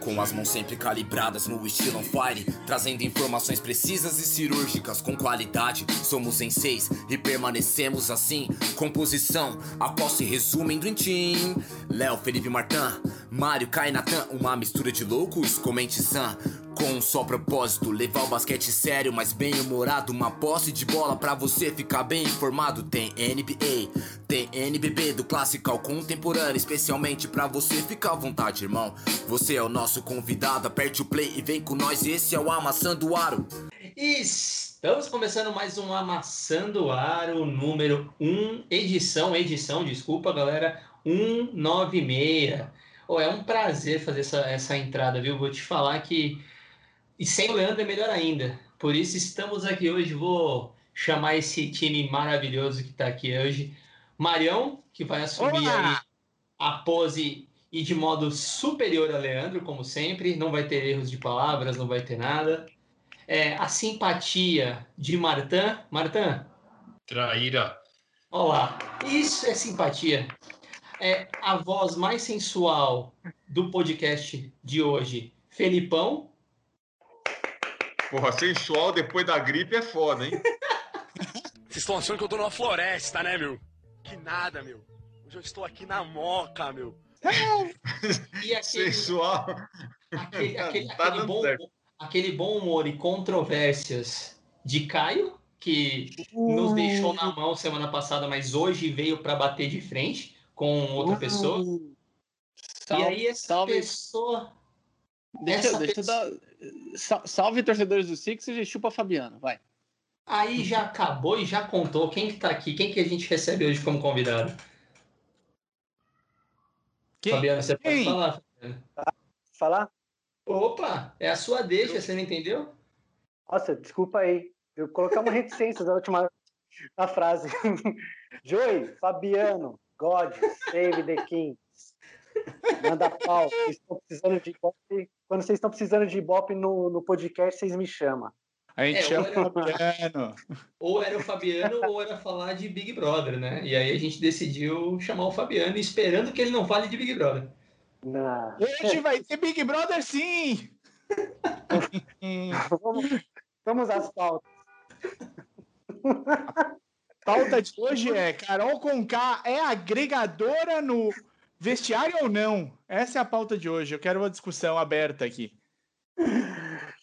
Com as mãos sempre calibradas no estilo on fire, trazendo informações precisas e cirúrgicas com qualidade. Somos em seis e permanecemos assim. Composição, a qual se resume em Dream Team. Léo, Felipe Martin, Mário, Kai, Natan, uma mistura de loucos com mente sã. Com um só propósito, levar o basquete sério, mas bem humorado. Uma posse de bola pra você ficar bem informado. Tem NBA, tem NBB, do clássico ao contemporâneo. Especialmente pra você ficar à vontade, irmão. Você é o nosso convidado, aperte o play e vem com nós. Esse é o Amassando Aro. Estamos começando mais um Amassando Aro número 1, edição, edição, desculpa galera, 196. Oh, é um prazer fazer essa, essa entrada, viu? Vou te falar que e sem o Leandro é melhor ainda. Por isso estamos aqui hoje. Vou chamar esse time maravilhoso que está aqui hoje. Marião, que vai assumir aí a pose e de modo superior a Leandro, como sempre. Não vai ter erros de palavras, não vai ter nada. É, a simpatia de Martã. Martã. Traíra. Olá. Isso é simpatia. É a voz mais sensual do podcast de hoje, Felipão. Porra, sensual depois da gripe é foda, hein? Vocês estão achando que eu tô numa floresta, né, meu? Que nada, meu. Hoje eu estou aqui na moca, meu. E aquele, Sensual. aquele, aquele, Tá aquele bom, certo. aquele bom humor e controvérsias de Caio, que nos deixou na mão semana passada, mas hoje veio para bater de frente com outra pessoa. e aí essa salve. pessoa. Deixa, essa deixa eu pessoa- dar. Sa- Salve, torcedores do Sixers e chupa Fabiano, vai. Aí já acabou e já contou quem que tá aqui, quem que a gente recebe hoje como convidado. Quem? Fabiano, você pode Quem? falar. Fabiano. falar? Opa, é a sua deixa, você não entendeu? Nossa, desculpa aí. Eu coloquei uma reticência na última na frase. Joey, Fabiano, God, save the King. Manda pau. Vocês estão precisando de ibope. Quando vocês estão precisando de ibope no, no podcast, vocês me chamam. A gente É, chama o Fabiano. Ou era o Fabiano ou era falar de Big Brother, né? E aí a gente decidiu chamar o Fabiano, esperando que ele não fale de Big Brother. Na... Hoje vai ter Big Brother sim! Vamos, vamos às pautas. Pauta de hoje é Carol Conká é agregadora no vestiário ou não? Essa é a pauta de hoje. Eu quero uma discussão aberta aqui.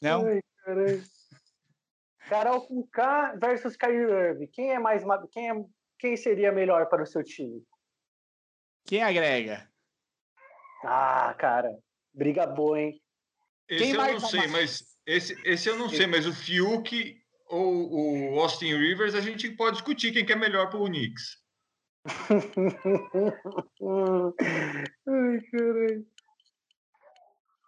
Não? Ai, caralho. Carol com K versus Kyrie Irving. Quem é mais ma- quem, é, quem seria melhor para o seu time? Quem agrega? Ah, cara, briga boa, hein? Esse Quem eu vai não sei, mas esse, esse eu não sei, mas o Fiuk ou o Austin Rivers a gente pode discutir quem que é melhor pro Knicks. Ai, caralho.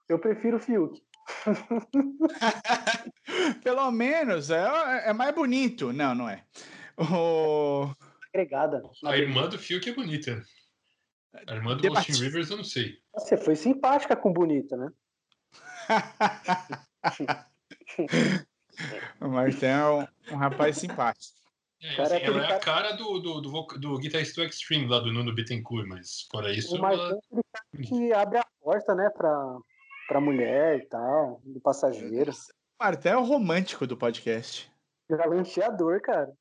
Eu prefiro o Fiuk. Pelo menos é, é mais bonito. Não, não é. O... Agregada. A irmã do Fiuk é bonita. A irmã do Debati- Austin Rivers eu não sei. Você foi simpática com bonita, né? o Martin é um, um rapaz simpático. É, Cara, assim, é ela é a cara- cara do, do, do, do guitarrista do Extreme lá do Nuno Bittencourt, mas fora isso, O ela... É que abre a porta, né, pra, pra mulher e tal, do passageiro. O Martin é o romântico do podcast. Galanteador, cara.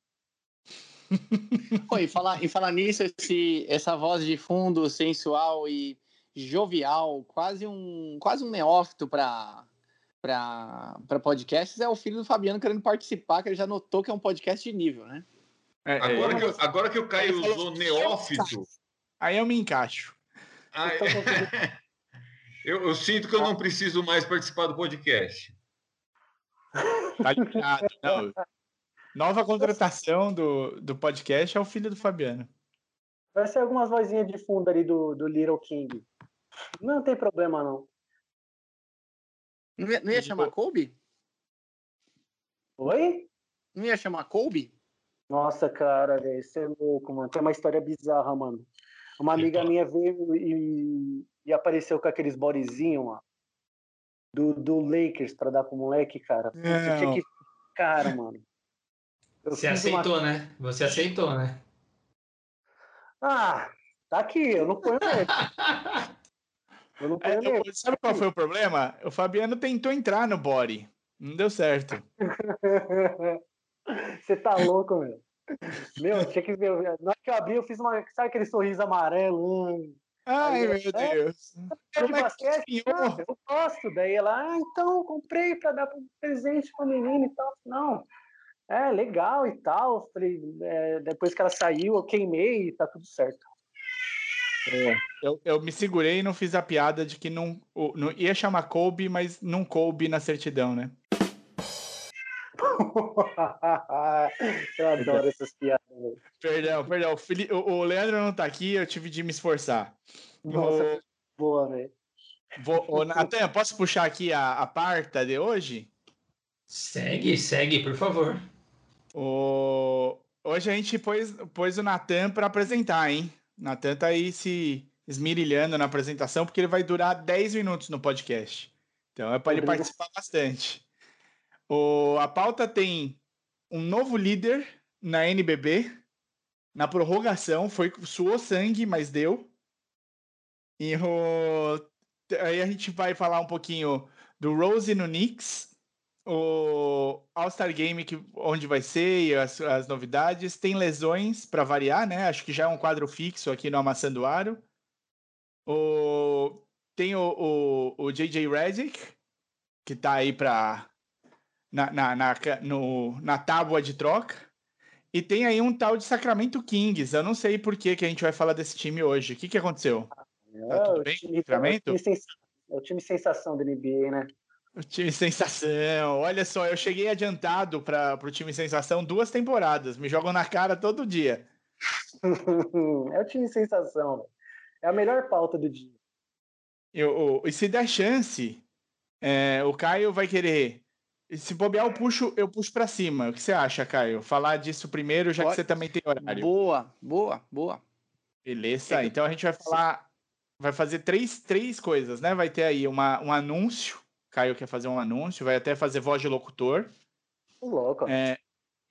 Pô, e falar, e falar nisso, esse, essa voz de fundo sensual e jovial, quase um, quase um neófito para para podcasts, é o filho do Fabiano querendo participar, que ele já notou que é um podcast de nível, né? É, é, Agora, eu- que, eu- agora que o Caio usou neófito, Aí eu me encaixo. ah, Então, eu, eu sinto que eu não preciso mais participar do podcast. Tá ligado, não. Nova contratação do, do podcast é o filho do Fabiano. Vai ser algumas vozinhas de fundo ali do, do Little King. Não tem problema, não. Não ia, não ia chamar Kobe? Oi? Não ia chamar Kobe? Nossa, cara, velho, você é louco, mano. Tem uma história bizarra, mano. Uma amiga Epa. minha veio e, e apareceu com aqueles bodyzinhos, mano. Do, do Lakers pra dar pro moleque, cara. Eu tinha que. Cara, mano. Eu Você fiz uma- aceitou, né? Você aceitou, né? Ah, tá aqui, eu não ponho. Eu não É, eu- sabe qual foi o problema? O Fabiano tentou entrar no body. Não deu certo. Você tá louco, meu. Meu, tinha que ver. Na hora que eu abri, eu fiz uma. Sabe aquele sorriso amarelo? Hum, Ai, Aí, meu é, Deus. é de é que basquete? Ah, eu gosto. Daí ela, ah, então, comprei pra dar presente pra menina e tal. Não. É, legal e tal. Falei, é, depois que ela saiu, eu queimei e tá tudo certo. Eu, eu me segurei e não fiz a piada de que não, o- não ia chamar Kobe, mas não coube na certidão, né? eu adoro essas piadas. velho. Perdão, perdão. O, Fili- o- o Leandro não tá aqui, eu tive de me esforçar. Nossa, boa, velho. Vou, ô, Natan, posso puxar aqui a, a parta de hoje? Segue, segue, por favor. O... Hoje a gente pôs, pôs o Natan para apresentar, hein? Natan tá aí se esmirilhando na apresentação, porque ele vai durar 10 minutos no podcast. Então é para ele Obrigado. participar bastante. O... A pauta tem um novo líder na NBB, na prorrogação, foi suou sangue, mas deu. E o... aí a gente vai falar um pouquinho do Rose no Knicks, o All-Star Game, que, onde vai ser e as, as novidades. Tem lesões para variar, né? Acho que já é um quadro fixo aqui no Amassando Aro. O, tem o, o, o JJ Redick, que tá aí para na, na, na, no, na tábua de troca. E tem aí um tal de Sacramento Kings. Eu não sei por que, que a gente vai falar desse time hoje. O que, que aconteceu? É, tudo o bem, time- Sacramento? é o time sensa- é o time sensação da NBA, né? O time sensação. Olha só, eu cheguei adiantado para o time sensação duas temporadas. Me jogam na cara todo dia. é o time sensação. É a melhor pauta do dia. Eu, eu- e se der chance, é, o Caio vai querer. e Se bobear, eu puxo, eu puxo para cima. O que você acha, Caio? Falar disso primeiro, já que Pode. você também tem horário. Boa, boa, boa. Beleza. Então a gente vai falar. Vai fazer três, três coisas, né? Vai ter aí uma, um anúncio. Caio quer fazer um anúncio, vai até fazer voz de locutor. Louco. É,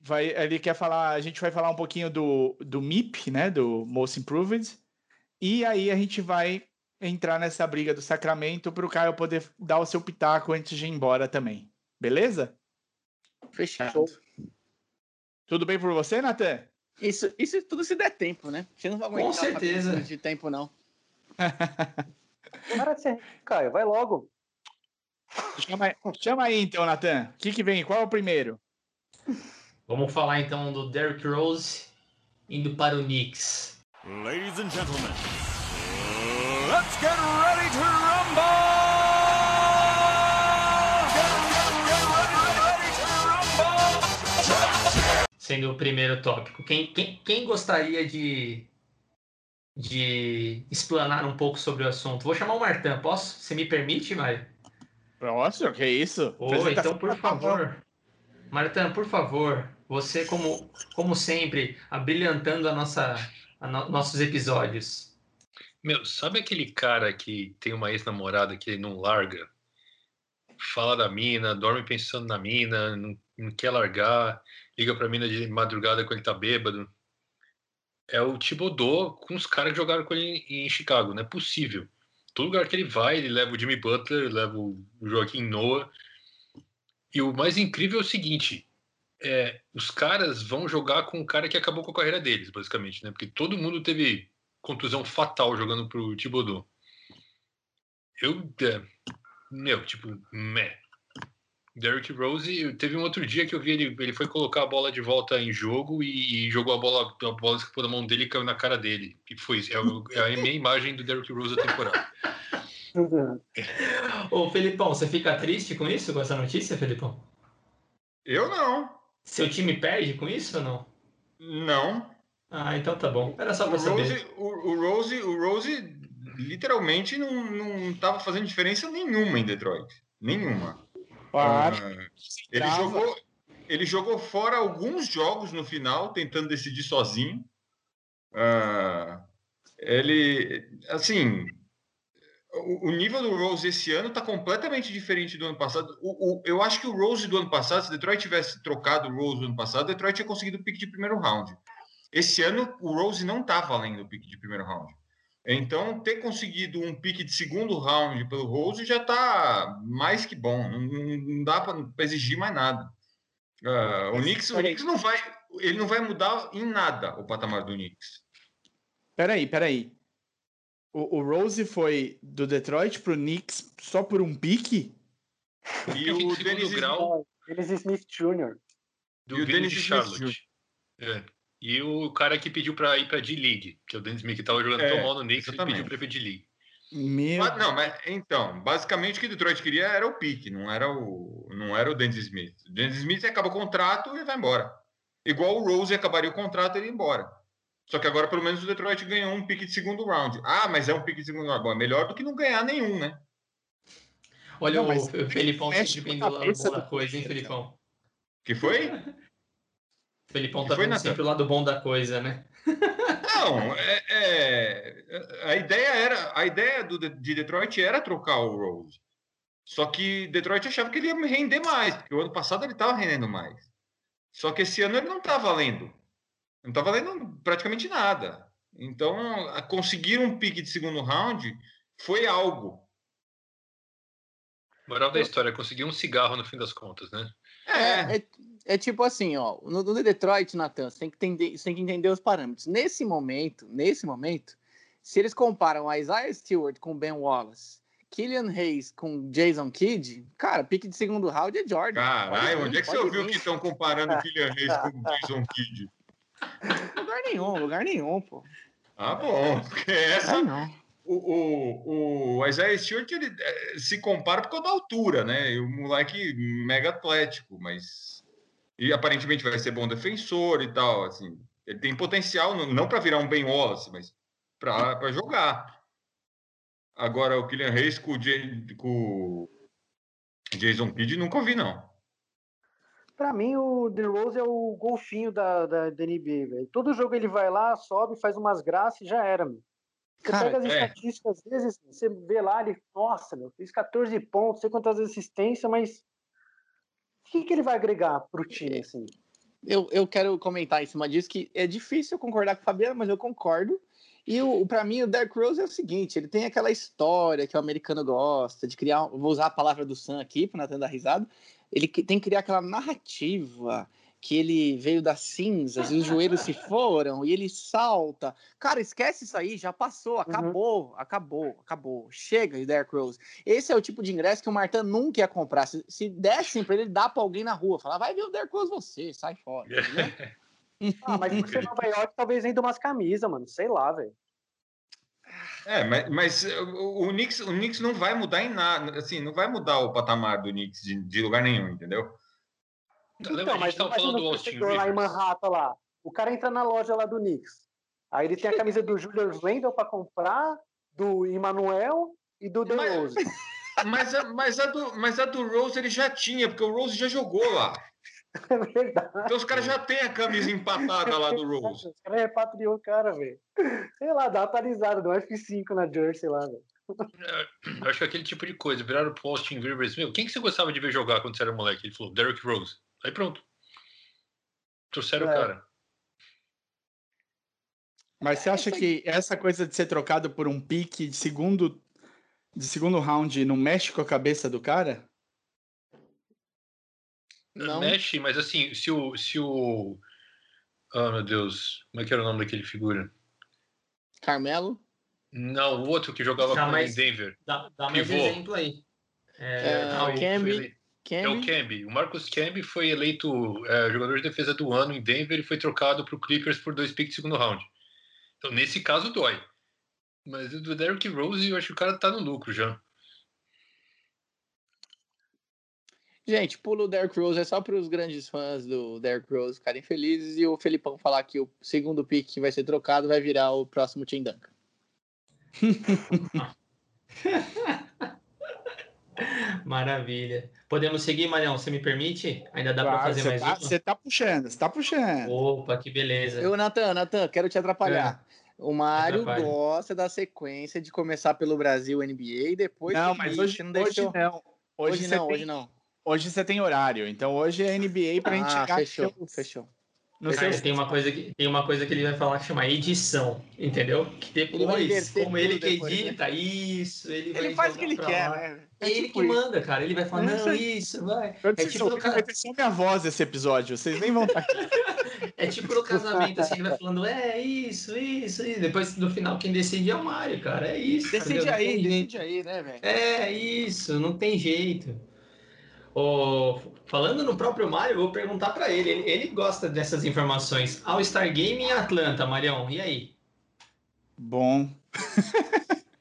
vai, ele quer falar, a gente vai falar um pouquinho do, do MIP, né, do Most Improved, e aí a gente vai entrar nessa briga do Sacramento para o Caio poder dar o seu pitaco antes de ir embora também. Beleza? Fechado. Tudo bem por você, Natan? Isso, isso tudo se der tempo, né? Você não vai Com aguentar certeza. paciência de tempo, não. Para de ser, Caio, vai logo. Chama, chama aí então, Natan. O que, que vem? Qual é o primeiro? Vamos falar então do Derrick Rose indo para o Knicks. Ladies and gentlemen, let's get ready to rumble! Sendo o primeiro tópico. Quem, quem, quem gostaria de, de explanar um pouco sobre o assunto? Vou chamar o Martin, posso? Você me permite, Mário? Nossa, que isso? Ô, então, por favor. Martin, por favor, você, como, como sempre, abrilhantando a nossa, a no- nossos episódios. Meu, sabe aquele cara que tem uma ex-namorada que ele não larga? Fala da mina, dorme pensando na mina, não, não quer largar, liga pra mina de madrugada quando ele tá bêbado. É o Thibodeau com os caras que jogaram com ele em Chicago, não é possível. Todo lugar que ele vai, ele leva o Jimmy Butler, leva o Joaquim Noah. E o mais incrível é o seguinte: é, os caras vão jogar com o cara que acabou com a carreira deles, basicamente, né? Porque todo mundo teve contusão fatal jogando pro Thibodeau. Eu, é, meu, tipo, meh. Derrick Rose, teve um outro dia que eu vi ele, ele foi colocar a bola de volta em jogo e, e jogou a bola, a bola escapou da mão dele e caiu na cara dele. E foi isso. É, o- é a minha imagem do Derrick Rose da temporada. Ô, Felipão, você fica triste com isso, com essa notícia, Felipão? Eu não. Seu time perde com isso ou não? Não. Ah, então tá bom. Era só O pra saber. Rose, o, o Rose, o Rose literalmente não, não tava fazendo diferença nenhuma em Detroit. Nenhuma. Ah, Ah, ele, jogou, ele jogou fora alguns jogos no final, tentando decidir sozinho. Ah, ele, assim, o, o nível do Rose esse ano está completamente diferente do ano passado. O, o- eu acho que o Rose do ano passado, se Detroit tivesse trocado o Rose do ano passado, Detroit tinha conseguido o pique de primeiro round. Esse ano, o Rose não está valendo o pique de primeiro round. Então, ter conseguido um pique de segundo round pelo Rose já está mais que bom. Não, não dá para exigir mais nada. Uh, o, Knicks, o Knicks não vai, ele não vai mudar em nada o patamar do Knicks. Peraí, peraí. O, o Rose foi do Detroit pro Knicks só por um pique? E o Dennis grau. Dennis Smith Jr. Do e o Dennis Charlotte. É. E o cara que pediu para ir para D-League, que é o Dennis Smith, que estava jogando é, tão mal no Knicks, ele pediu para ir para D-League. Meu... Mas, não, mas então, basicamente o que o Detroit queria era o pique, não era o, não era o Dennis Smith. O Dennis Smith acaba o contrato e vai embora. Igual o Rose acabaria o contrato e ele ia embora. Só que agora, pelo menos, o Detroit ganhou um pique de segundo round. Ah, mas é um pique de segundo round. Bom, é melhor do que não ganhar nenhum, né? Olha não, o Felipão sempre vindo lá no da coisa, hein, Felipão? Que foi? Felipão tá vendo sempre o lado bom da coisa, né? Não, é, é, a ideia era, a ideia do, de Detroit era trocar o Rose. Só que Detroit achava que ele ia render mais, porque o ano passado ele estava rendendo mais. Só que esse ano ele não está valendo. Não está valendo praticamente nada. Então, conseguir um pique de segundo round foi algo. Moral da história, conseguir um cigarro no fim das contas, né? É, é, é tipo assim, ó, no, no Detroit, Nathan, você tem, que entender, você tem que entender os parâmetros. Nesse momento, nesse momento, se eles comparam a Isaiah Stewart com Ben Wallace, Killian Hayes com Jason Kidd, cara, pique de segundo round é Jordan. Caralho, onde é que você ouviu que estão comparando Killian Hayes com Jason Kidd? Lugar nenhum, lugar nenhum, pô. Ah, bom, porque essa... não o, o, o Isaiah Stewart ele, é, se compara por causa da altura, né? O moleque mega atlético, mas. E aparentemente vai ser bom defensor e tal. Assim, ele tem potencial, não para virar um Ben Wallace, mas para jogar. Agora, o Kylian Reis com o, Jay, com o Jason Kidd nunca ouvi, não. Para mim, o DeRozan é o golfinho da, da, da NBA, velho. Todo jogo ele vai lá, sobe, faz umas graças e já era, meu. Você Cara, pega as é. estatísticas, às vezes, você vê lá, ele, nossa, meu, fez 14 pontos, sei quantas assistências, mas o que, que ele vai agregar para o time, assim? Eu, eu quero comentar em cima disso, que é difícil concordar com o Fabiano, mas eu concordo. E para mim, o Derrick Rose é o seguinte: ele tem aquela história que o americano gosta de criar. Vou usar a palavra do Sam aqui para não dar risada. Ele tem que criar aquela narrativa que ele veio das cinzas e os joelhos se foram e ele salta. Cara, esquece isso aí, já passou, acabou, uhum. acabou, acabou. Chega, Derrick Rose. Esse é o tipo de ingresso que o Martin nunca ia comprar. Se, se dessem para ele, dá para alguém na rua. Falar, vai ver o Derrick Rose você, sai fora. ah, mas você Nova York talvez ainda umas camisas, mano. Sei lá, velho. É, mas, mas o, o, Knicks, o Knicks não vai mudar em nada, assim, não vai mudar o patamar do Knicks de, de lugar nenhum, entendeu? Então, mas tava falando do Austin lá em Manhattan lá. O cara entra na loja lá do Knicks. Aí ele tem a camisa do Julius Randle para comprar, do Emmanuel e do DeRozan. Mas, mas, mas, a do, mas a do Rose ele já tinha, porque o Rose já jogou lá. É verdade. Então os caras já têm a camisa empatada lá do Rose. Os caras repatriou o cara, velho. Sei lá, dá atualizada, dá um F5 na Jersey lá, velho. É, eu acho que é aquele tipo de coisa, viraram pro Austin Rivers, meu, quem que você gostava de ver jogar quando você era moleque? Ele falou, Derrick Rose. Aí pronto. Trouxeram é. o cara. Mas você acha que essa coisa de ser trocado por um pique de segundo, de segundo round não mexe com a cabeça do cara? Não. Mexe, mas assim, se o. Se o... Oh, meu Deus. Como é que era o nome daquele figura? Carmelo? Não, o outro que jogava dá com mais, em Denver. Dá, dá mais exemplo aí. É, é, não, o Camby. É o Camby. O Marcus Camby foi eleito é, jogador de defesa do ano em Denver e foi trocado para o Clippers por dois picks de segundo round. Então, nesse caso, dói. Mas do Derrick Rose, eu acho que o cara tá no lucro já. Gente, pulo o Derrick Rose é só para os grandes fãs do Derrick Rose ficarem felizes e o Felipão falar que o segundo pick que vai ser trocado vai virar o próximo Tim Duncan. Maravilha. Podemos seguir, Marião? Você me permite? Ainda dá claro, para fazer mais tá, uma? Você tá puxando, você tá puxando. Opa, que beleza. Eu, Natan, Natan, quero te atrapalhar. É. O Mário gosta da sequência de começar pelo Brasil NBA e depois. Não, mas hoje, não deixou... hoje não. Hoje, hoje não, tem... hoje não. Hoje você tem horário, então hoje é NBA pra ah, gente. Fechou, fechou. No Cara, seu- tem uma, coisa que, tem uma coisa que ele vai falar que chama edição, entendeu? Que depois, como ele que depois, né? edita isso, ele vai Ele faz o que ele quer, lá. né? É ele tipo que isso. manda, cara. Ele vai falar, É não, isso vai. Eu É tipo, só no vai ter só minha voz esse episódio. Vocês nem vão estar aqui. é tipo no casamento, assim, ele vai falando, é isso, isso, isso. Depois, no final, quem decide é o Mário, cara. É isso. Decide entendeu? Não aí, tem jeito. decide aí, né, velho? É isso, não tem jeito. Ô, falando no próprio Mário, eu vou perguntar pra ele. ele. ele gosta dessas informações. All Star Game em Atlanta, Marião. E aí? Bom.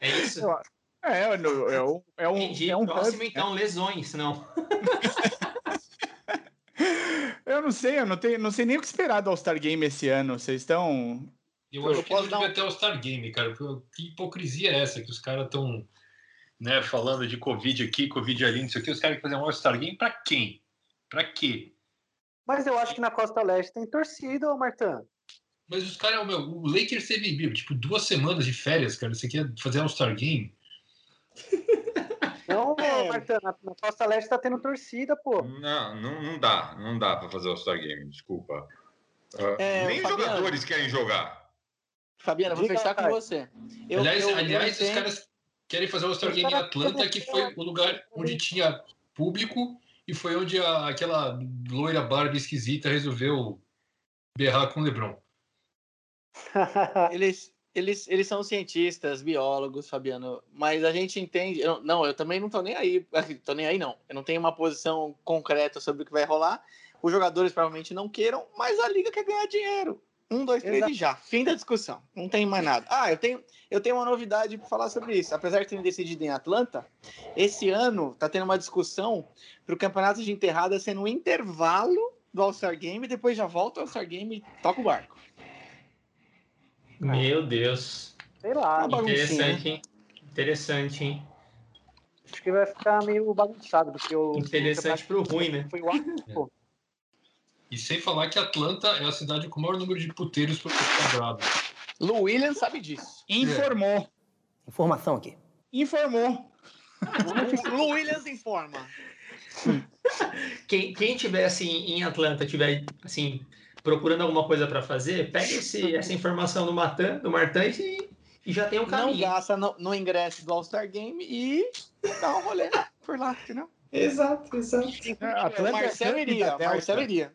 É isso? Eu- É, é, um- é um. É um, Entendi. é um Próximo, hub, então, lesões, não. Eu não sei, eu não, tenho, não sei nem o que esperar do All-Star Game esse ano. Vocês estão. Eu Eu acho que posso não dar devia um- ter o Star Game, cara. Que hipocrisia é essa? Que os caras estão né, falando de Covid aqui, Covid ali, não sei o que. Os caras querem fazer um All-Star Game pra quem? Pra quê? Mas eu acho que na Costa Leste tem torcida, ô Martã. Mas os caras, meu, o Lakers teve tipo duas semanas de férias, cara. Você quer fazer All-Star Game? Não, É. Martã, na, na Costa Leste tá tendo torcida, pô. Não, não, não dá. Não dá para fazer o Star Game, desculpa. Ah, É, nem os Fabiano. jogadores querem jogar. Fabiana, vou Diga, fechar com Caio. você. Eu- aliás, eu- eu aliás os entendo- caras querem fazer Os Game em Atlanta, que foi o lugar onde tinha público e foi onde a- aquela loira Barbie esquisita resolveu berrar com o LeBron. Eles, eles, eles são cientistas, biólogos, Fabiano, mas a gente entende. eu- não, eu também não tô nem aí. assim, Tô nem aí, não. Eu não tenho uma posição concreta sobre o que vai rolar. Os jogadores provavelmente não queiram, mas a liga quer ganhar dinheiro. Um, dois, três Exato. e já. Fim da discussão. Não tem mais nada. Ah, eu tenho, eu tenho uma novidade para falar sobre isso. Apesar de terem decidido em Atlanta, esse ano tá tendo uma discussão para o campeonato de enterrada ser no intervalo do All-Star Game, depois já volta o All-Star Game e toca o barco. Meu Deus. Sei lá, Uma Interessante, hein? Interessante, hein? acho que vai ficar meio bagunçado, porque o. Interessante pro ruim, né? Foi o ápice, E sem falar que Atlanta é a cidade com o maior número de puteiros por bravo. Lu Williams sabe disso. Informou. Informação aqui. Informou. Lu Williams informa. Quem, quem tiver assim em Atlanta, tiver assim procurando alguma coisa para fazer, pega esse, essa informação do Matan, do Martã e, e já tem um Não caminho. gasta no, no ingresso do All-Star Game e dá um rolê por lá, entendeu? Exato, exato. É, Atlanta é Marcelo iria. Marcelo iria.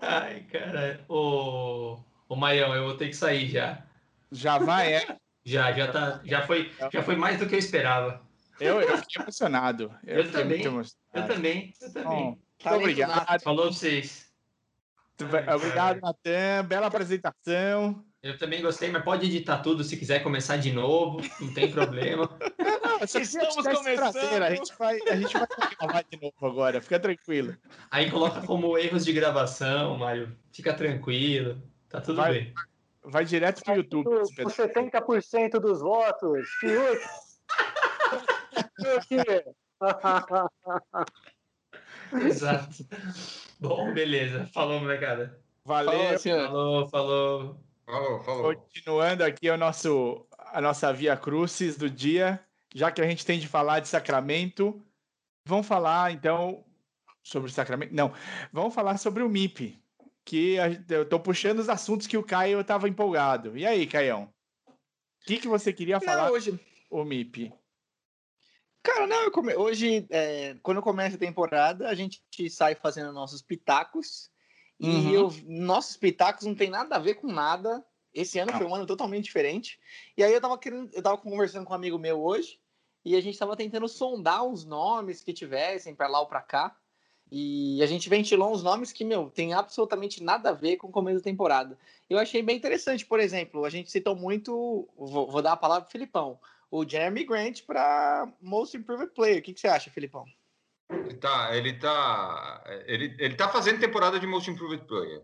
Ai, cara. Ô, ô Maião, eu vou ter que sair já. Já vai, é. Já, já tá, já foi, já foi mais do que eu esperava. Eu, eu fiquei emocionado. Eu, Eu fiquei também. muito emocionado. Eu também, eu também. Bom, muito obrigado. Falou pra vocês. Ai, Obrigado. Natan. Bela apresentação. Eu também gostei, mas pode editar tudo se quiser começar de novo, não tem problema. Estamos começando. prazer. A gente vai, a gente vai gravar de novo agora. Fica tranquilo. Aí coloca como erros de gravação, Mário. Fica tranquilo, tá tudo Vai. bem. Vai direto pro YouTube. Com esse com pedaço. 70% dos votos, Fiuk. Fiuk. Exato. Bom, beleza. Falou, molecada. Valeu. Falou, senhor. Falou, falou. Falou, falou. Continuando aqui o nosso, a nossa Via Crucis do dia, já que a gente tem de falar de Sacramento, vamos falar então sobre o Sacramento? Não, vamos falar sobre o MIP, que eu tô puxando os assuntos que o Caio estava empolgado. E aí, Caião? O que, que você queria falar Não, hoje, o MIP? cara, não, come- hoje, é, quando começa a temporada, a gente sai fazendo nossos pitacos. E Uhum. eu- nossos pitacos não tem nada a ver com nada. Esse ano Não. foi um ano totalmente diferente. E aí eu tava querendo, eu tava conversando com um amigo meu hoje, e a gente tava tentando sondar os nomes que tivessem pra lá ou pra cá. E a gente ventilou uns nomes que, meu, tem absolutamente nada a ver com o começo da temporada. Eu achei bem interessante, por exemplo, a gente citou muito, vou, vou dar a palavra pro Filipão, o Jeremy Grant para Most Improved Player. O que, que você acha, Filipão? Tá, ele tá, ele, ele tá fazendo temporada de Most Improved Player.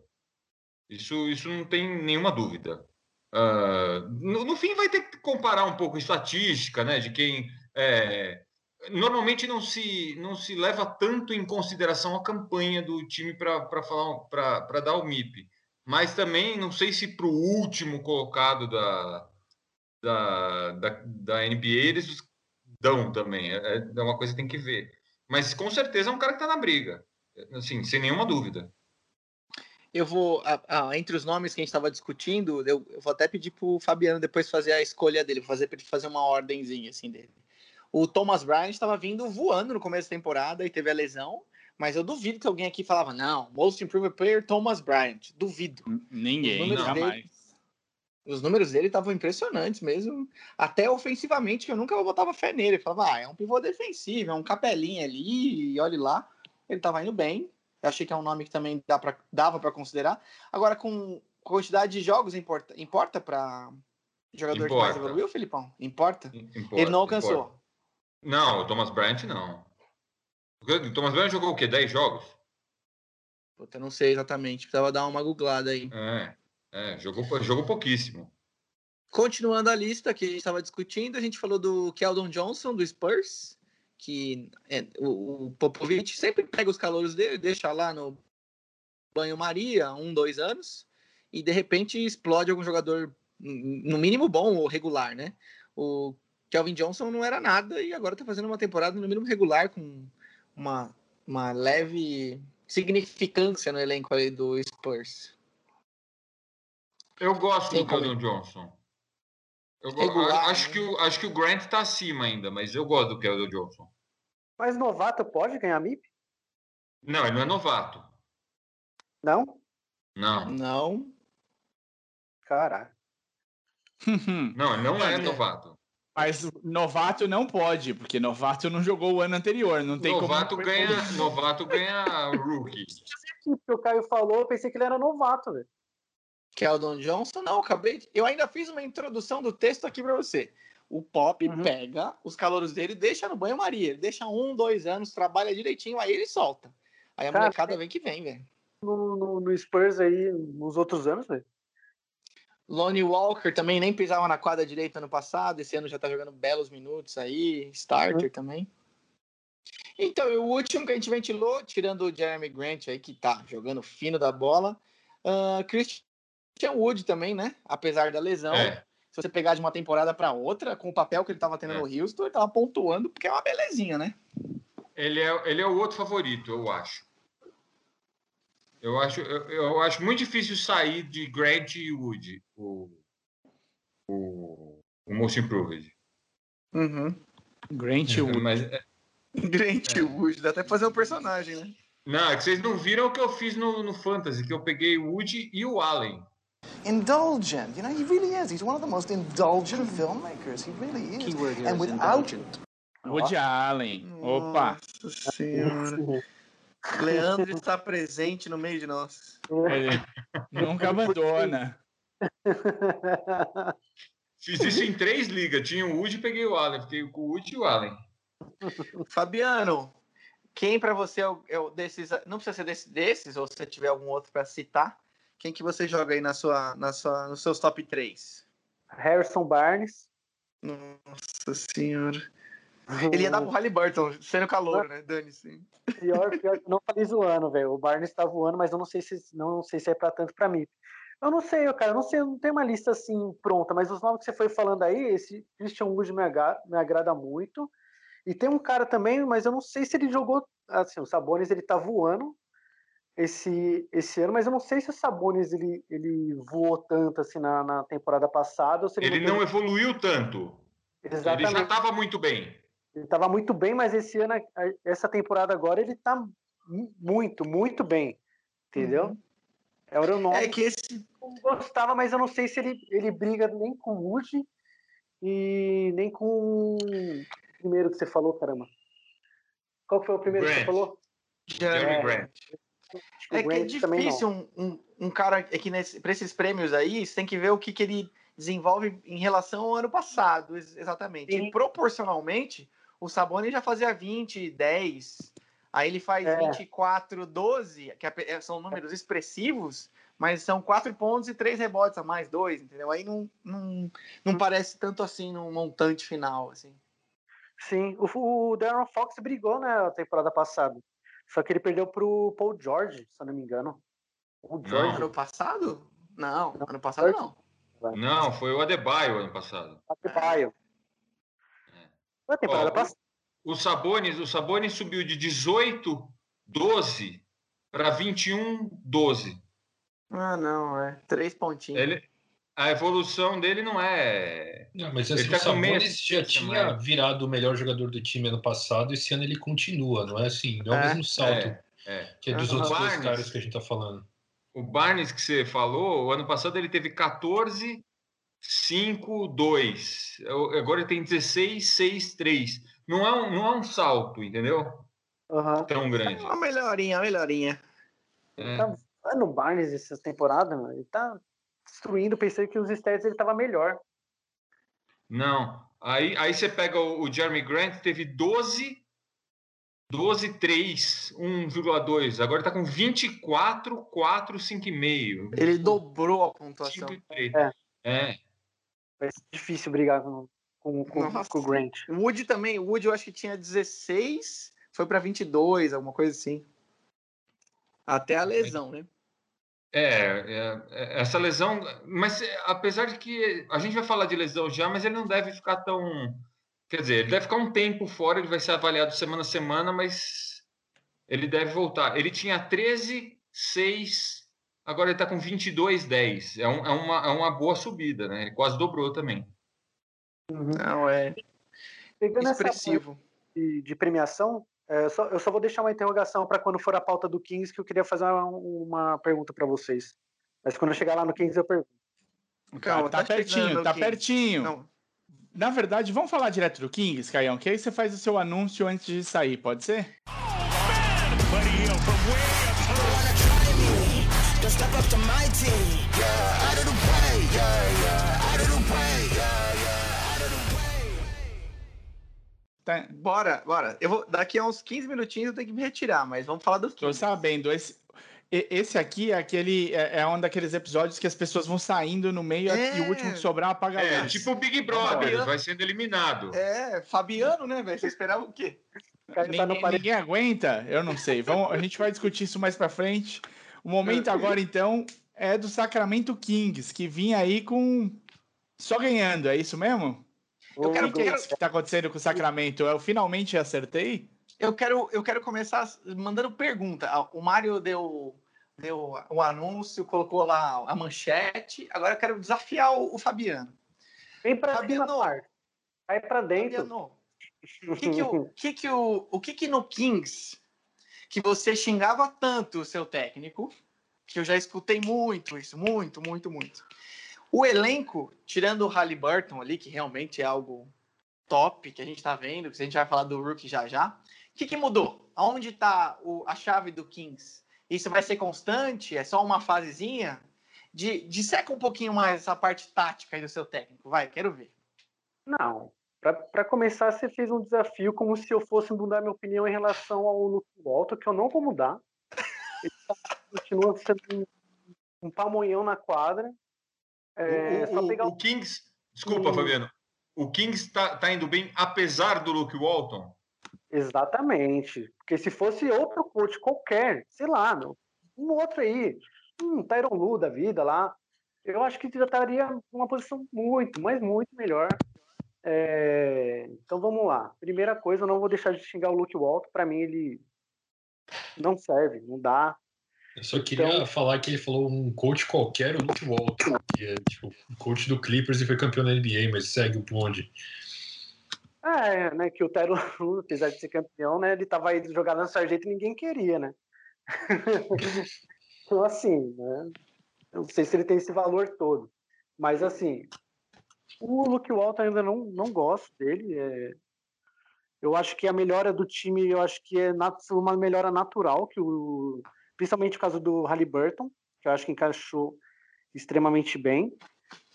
Isso, isso não tem nenhuma dúvida. Ah, no, no fim, vai ter que comparar um pouco estatística, né? De quem. É, normalmente não se, não se leva tanto em consideração a campanha do time para falar para dar o MIP. Mas também não sei se para o último colocado da, da, da, da NBA eles dão também. É, é uma coisa que tem que ver. Mas com certeza é um cara que está na briga. Assim, sem nenhuma dúvida. Eu vou, ah, ah, entre os nomes que a gente estava discutindo, eu, eu, vou até pedir pro Fabiano depois fazer a escolha dele, fazer para ele fazer uma ordemzinha assim dele. O Thomas Bryant estava vindo voando no começo da temporada e teve a lesão, mas eu duvido que alguém aqui falava, não, Most Improved Player Thomas Bryant. Duvido. Ninguém, Os números jamais. dele- Os números dele estavam impressionantes mesmo. Até ofensivamente, que eu nunca botava fé nele. Eu falava, ah, é um pivô defensivo, é um capelinha ali, e olhe lá. Ele estava indo bem. Eu achei que é um nome que também dá pra, dava para considerar. Agora, com quantidade de jogos, importa, importa para jogador que mais Importa. evoluiu, Filipão? Importa? Importa, Ele não alcançou. importa. Não, o Thomas Bryant não. O Thomas Bryant jogou o quê? 10 jogos? Puta, não sei exatamente. Precisava dar uma googlada aí. É, é jogou, jogou pouquíssimo. Continuando a lista que a gente estava discutindo, a gente falou do Keldon Johnson, do Spurs, que é, o, o Popovich sempre pega os calouros dele, deixa lá no banho-maria, um, dois anos, e de repente explode algum jogador, no mínimo bom ou regular, né? O Kelvin Johnson não era nada e agora tá fazendo uma temporada no mínimo regular com uma, uma leve significância no elenco ali do Spurs. Eu gosto Tem do Keldon Johnson. Eu go- Regular, acho, né? que o, acho que o Grant tá acima ainda, mas eu gosto do Keldon Johnson. Mas novato pode ganhar MIP? Não, ele não é novato. Não? Não, Não, Caraca. não, ele não é É. novato. Mas novato não pode, porque novato não jogou o ano anterior. Não tem Novato como. ganha, novato ganha rookie. Porque o Caio falou, eu pensei que ele era novato, velho. Keldon Johnson, não, acabei. de- Eu ainda fiz uma introdução do texto aqui pra você. O Pop Uhum. pega os calouros dele, deixa no banho-maria. Ele deixa um, dois anos, trabalha direitinho, aí ele solta. Aí a Cara, molecada vem que vem, velho. No, no, no Spurs aí, nos outros anos, velho. Lonnie Walker também nem pisava na quadra direita ano passado. Esse ano já tá jogando belos minutos aí. Starter também. Então, e o último que a gente ventilou, tirando o Jeremy Grant aí, que tá jogando fino da bola. ah, Christian Wood também, né? Apesar da lesão. É, Se você pegar de uma temporada para outra, com o papel que ele tava tendo É. no Houston, ele tava pontuando, porque é uma belezinha, né? ele é, ele é o outro favorito, eu acho. Eu acho, eu, eu acho muito difícil sair de Grant e Wood, o, o, o Most Improved. Uhum. Grant Wood. Mas, é, Grant Wood, dá até pra fazer um personagem, né? não, é que vocês não viram o que eu fiz no, no Fantasy, que eu peguei o Wood e o Allen. indulgent. You know, he really is. He's one of the most indulgent filmmakers. He really is. Keyword and is without indulgent. Woody Allen. Opa. Nossa senhora. Leandro está presente no meio de nós. Ele nunca abandona. Fiz isso em três ligas. Tinha o Wood e peguei o Allen. Fiquei com o Wood e o Allen. Fabiano, quem pra você é o, é o desses. Não precisa ser desse- desses, ou se você tiver algum outro pra citar. Quem que você joga aí na sua, na sua, nos seus top 3? Harrison Barnes. Nossa senhora. Ele ia dar pro Halliburton, sendo calor, né? Dane-se. Pior, pior que eu não falei zoando, velho. O Barnes tá voando, mas eu não sei se não sei se é pra tanto pra mim. Eu não sei, cara, eu não sei, eu não tenho uma lista assim pronta, mas os nomes que você foi falando aí, esse Christian Wood me, aga- me agrada muito. E tem um cara também, mas eu não sei se ele jogou, assim, o Sabonis ele tá voando esse esse ano, mas eu não sei se o Sabonis ele, ele voou tanto assim na, na temporada passada ou se ele, Ele não evoluiu tanto. teve- Ele já exatamente. estava muito bem. Ele estava muito bem, mas esse ano, essa temporada agora, ele tá mu- muito, muito bem. Entendeu? É o nome É que esse. eu gostava, mas eu não sei se ele, ele briga nem com o Wood e nem com o primeiro que você falou, caramba. Qual foi o primeiro que você Grant. falou? Jeremy É. Grant. É que é Grant difícil um, um, um cara é que nesse, pra esses prêmios aí, você tem que ver o que, que ele desenvolve em relação ao ano passado, ex- exatamente. Sim. E proporcionalmente, o Sabonis já fazia 20, 10, aí ele faz É. 24, 12, que ape- é- são números expressivos, mas são 4 pontos e 3 rebotes a mais, 2, entendeu? Aí não, não, não parece tanto assim no montante final, assim. Sim, o, o Darren Fox brigou na temporada passada. Só que ele perdeu pro Paul George, se eu não me engano. O George, Ano passado? Não, ano passado não. Não, foi o Adebayo ano passado. Adebayo. Foi a temporada Ó, passada. O Sabonis, o Sabonis subiu de 18, 12 para 21, 12. Ah, não, é. Três pontinhos. Ele, a evolução dele não é. Não, mas Ele assim, tá o Sabonis já assistência, tinha virado o melhor jogador do time ano passado, esse ano ele continua, não é assim, não é o É, mesmo salto É, é. que é dos Aham. outros dois caras que a gente tá falando. O Barnes que você falou, o ano passado ele teve 14, 5, 2. Agora ele tem 16, 6, 3. Não é um, não é um salto, entendeu? Aham. Tão grande. Uma melhorinha, uma melhorinha. É. Tá voando o Barnes essa temporada, mano. Ele tá destruindo. Pensei que os stats ele tava melhor. Não. Aí, aí você pega o, o Jeremy Grant, teve 12, 12, 3, 1,2. Agora tá com 24, 4, 5,5. Ele dobrou a pontuação. 5 e 3. É. É. Vai ser difícil brigar com, com, com, com o Grant. O Wood também, o Wood eu acho que tinha 16, foi pra 22, alguma coisa assim. Até a lesão, né? É, é, é, essa lesão, mas é, apesar de que a gente vai falar de lesão já, mas ele não deve ficar tão. Quer dizer, ele deve ficar um tempo fora, ele vai ser avaliado semana a semana, mas ele deve voltar. Ele tinha 13, 6, agora ele está com 22, 10. É, um, é, uma, é uma boa subida, né? Ele quase dobrou também. Não, é Pegando essa expressivo. de, de premiação, é, eu, só, eu só vou deixar uma interrogação para quando for a pauta do 15, que eu queria fazer uma, uma pergunta para vocês. Mas quando eu chegar lá no 15, eu pergunto. Calma, tá, tá pertinho, tá pertinho. Não, Na verdade, vamos falar direto do Kings, Caião, que aí você faz o seu anúncio antes de sair, pode ser? Buddy Hield Tá, bora, bora. Eu vou, daqui a uns 15 minutinhos eu tenho que me retirar, mas vamos falar do tô 15. sabendo. Esse, esse aqui é aquele é, é um daqueles episódios que as pessoas vão saindo no meio É. e o último que sobrar apaga a É, tipo o Big Brother, Fabiano. vai sendo eliminado. É, Fabiano, né, velho? Você esperava o quê? O tá Ninguém, parede. ninguém aguenta? Eu não sei. Vamos, a gente vai discutir isso mais pra frente. O momento agora, então, é do Sacramento Kings, que vinha aí com. Só ganhando, é isso mesmo? Eu quero- O que é isso que tá acontecendo com o Sacramento? Eu finalmente acertei? Eu quero, eu quero começar mandando pergunta. Ah, O Mário deu, deu o anúncio, colocou lá a manchete. Agora eu quero desafiar o, o Fabiano. Vem pra cima, Fabiano. Vai pra dentro. Fabiano, o que que, o, que que o, o que que no Kings que você xingava tanto o seu técnico, que eu já escutei muito isso, muito, muito, muito. O elenco, tirando o Halliburton ali, que realmente é algo top que a gente tá vendo, que a gente vai falar do Rookie já já. O que, que mudou? Aonde tá o, a chave do Kings? Isso vai ser constante? É só uma fasezinha? De, disseca um pouquinho mais essa parte tática aí do seu técnico. Vai, quero ver. Não. Pra começar, você fez um desafio como se eu fosse mudar minha opinião em relação ao Luke Walton, que eu não vou mudar. Ele continua sendo um, um pamonhão na quadra. É, o, o- o Kings, desculpa, Hum. Fabiano. O Kings tá, tá indo bem apesar do Luke Walton. Exatamente. Porque se fosse outro coach qualquer, sei lá, meu, um outro aí, um Tyron Lu da vida lá, eu acho que já estaria numa posição muito, mas muito melhor. É, Então vamos lá. Primeira coisa, eu não vou deixar de xingar o Luke Walton. Para mim, ele não serve, não dá. Eu só queria Então- falar que ele falou um coach qualquer, o Luke Walton, que é tipo coach do Clippers e foi campeão da NBA, mas segue o bonde. É, né, que o Tyron apesar de ser campeão, né, ele tava aí jogando na sarjeta e ninguém queria, né? então, assim, né, eu não sei se ele tem esse valor todo, mas, assim, o Luke Walton ainda não, não gosto dele, é, eu acho que a melhora do time, eu acho que é uma melhora natural, que o, principalmente por causa do Halliburton, que eu acho que encaixou extremamente bem,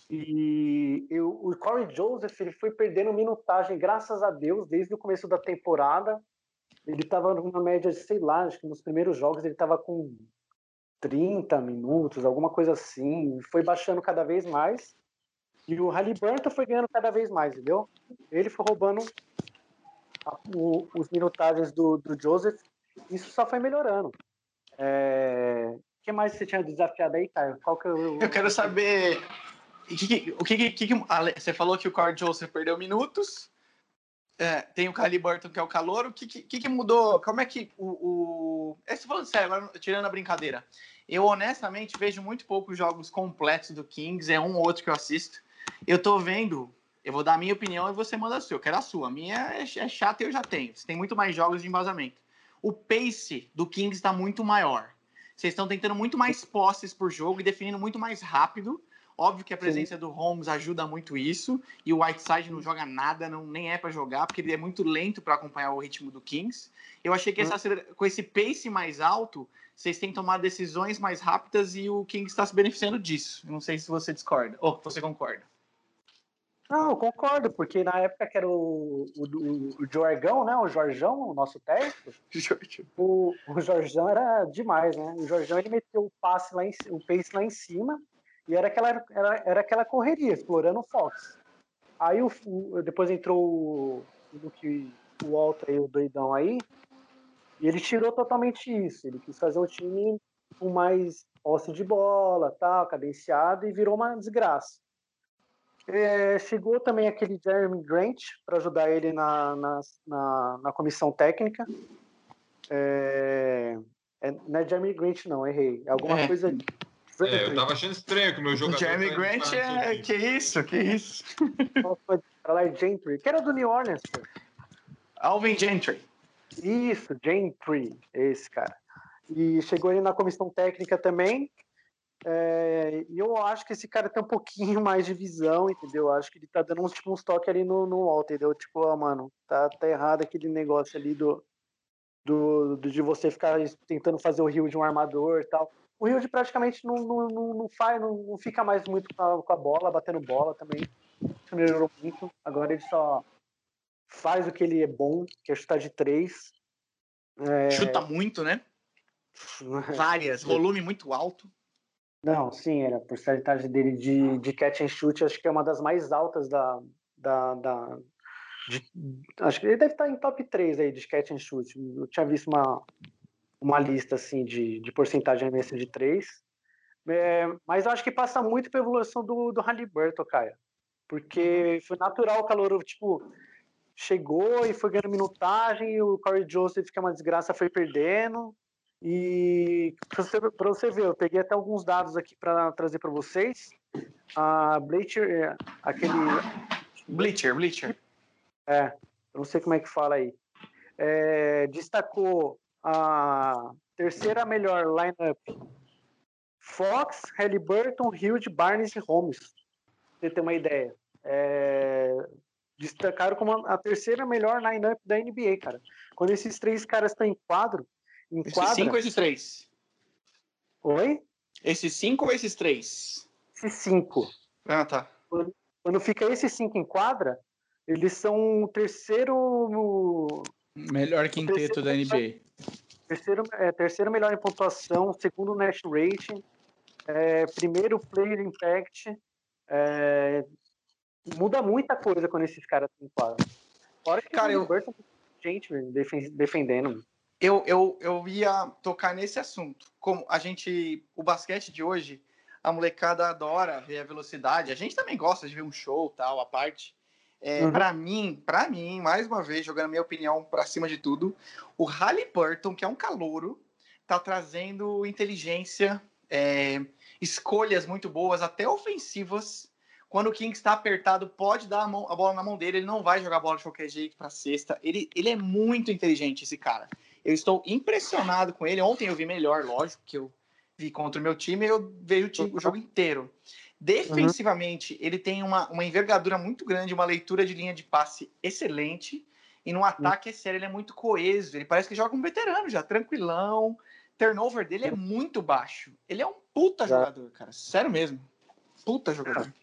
e eu, o Corey Joseph ele foi perdendo minutagem, graças a Deus, desde o começo da temporada. Ele estava numa média de, sei lá, acho que nos primeiros jogos ele estava com 30 minutos, alguma coisa assim. Foi baixando cada vez mais. E o Halliburton foi ganhando cada vez mais, entendeu? Ele foi roubando a- o- os minutagens do, do Joseph. Isso só foi melhorando. É, O que mais você tinha desafiado aí, Caio? Qual que é o... Eu quero saber. O que, que- que, você falou que o Corey Joseph perdeu minutos. É, tem o Caliburton, que é o calor. O que, que, que mudou? Como é que o. o... Esse falando sério, tirando a brincadeira. Eu honestamente vejo muito poucos jogos completos do Kings, é um ou outro que eu assisto. Eu tô vendo, eu vou dar a minha opinião e você manda a sua. Eu quero a sua. A minha é, é chata e eu já tenho. Você tem muito mais jogos de embasamento. O pace do Kings está muito maior. Vocês estão tentando muito mais posses por jogo e definindo muito mais rápido. Óbvio que a presença Sim. do Holmes ajuda muito isso. E o Whiteside não joga nada, não, nem é para jogar, porque ele é muito lento para acompanhar o ritmo do Kings. Eu achei que essa, hum. com esse pace mais alto, vocês têm tomado decisões mais rápidas e o Kings está se beneficiando disso. Não sei se você discorda ou você concorda. Não, eu concordo, porque na época que era o, o, o Jorgão, né? O Jorjão, o nosso técnico. o, o Jorjão era demais, né? O Jorjão ele meteu o passe lá em, o pace lá em cima e era aquela, era, era aquela correria, explorando o Fox. Aí o, depois entrou o, o, o Alto aí, o doidão aí, e ele tirou totalmente isso. Ele quis fazer um time com mais posse de bola, tal, cadenciado, e virou uma desgraça. É, chegou também aquele Jeremy Grant para ajudar ele na, na, na, na comissão técnica. É, é, não é Jeremy Grant, não, errei. É alguma é. coisa. É, eu tava achando estranho que o meu jogador. Jeremy Grant é. Que isso, que isso. Falar Gentry, que era do New Orleans. Pô. Alvin Gentry. Isso, Gentry, esse cara. E chegou ele na comissão técnica também. É, eu acho que esse cara tem um pouquinho mais de visão, entendeu? Eu acho que ele tá dando uns, tipo, uns toques ali no, no alto, entendeu? Tipo, ó, mano, tá, tá errado aquele negócio ali do, do, do, de você ficar tentando fazer o rio de um armador e tal. O Rio de praticamente não, não, não, não faz, não, não, fica mais muito com a, com a, bola, batendo bola também. Isso melhorou muito. Agora ele só faz o que ele é bom, que é chutar de três. É... Chuta muito, né? Várias, volume muito alto. Não, sim, era a porcentagem dele de, de catch and shoot, acho que é uma das mais altas da. da, da de, acho que ele deve estar em top 3 aí de catch and shoot. Eu tinha visto uma, uma lista assim de, de porcentagem de de 3. É, mas eu acho que passa muito pela evolução do, do Halliburton, cara. Porque foi natural o calor, tipo, chegou e foi ganhando minutagem, e o Corey Joseph, que é uma desgraça, foi perdendo. E para você, você, ver, eu peguei até alguns dados aqui para trazer para vocês. A Bleacher, é, aquele. Bleacher, Bleacher. É, eu não sei como é que fala aí. É, destacou a terceira melhor lineup: Fox, Halliburton, Hughes, Barnes e Holmes. Pra você ter uma ideia. É, destacaram como a terceira melhor lineup da NBA, cara. Quando esses três caras estão em quadro, Enquadra... Esses cinco ou esses três? Oi? Esses cinco ou esses três? Esses cinco. Ah, tá. Quando, quando fica esses cinco em quadra, eles são o terceiro. Melhor quinteto da NBA. Terceiro, é, terceiro melhor em pontuação, segundo net rating, é, primeiro player impact. É, muda muita coisa quando esses caras estão em quadra. Fora que Cara, eu... gente defendendo eu, eu, eu ia tocar nesse assunto. Como a gente. O basquete de hoje, a molecada adora ver a velocidade. A gente também gosta de ver um show, tal, a parte. É, uhum. Para mim, para mim, mais uma vez, jogando a minha opinião para cima de tudo, o Halliburton, que é um calouro, tá trazendo inteligência, é, escolhas muito boas, até ofensivas. Quando o King está apertado, pode dar a, mão, a bola na mão dele, ele não vai jogar a bola de qualquer jeito para cesta. Ele, ele é muito inteligente, esse cara. Eu estou impressionado com ele. Ontem eu vi melhor, lógico, que eu vi contra o meu time, eu vejo o, time, o jogo inteiro. Defensivamente, uhum. ele tem uma, uma envergadura muito grande, uma leitura de linha de passe excelente. E no ataque, é sério, ele é muito coeso. Ele parece que joga um veterano já, tranquilão. Turnover dele é muito baixo. Ele é um puta jogador, cara. Sério mesmo. Puta jogador.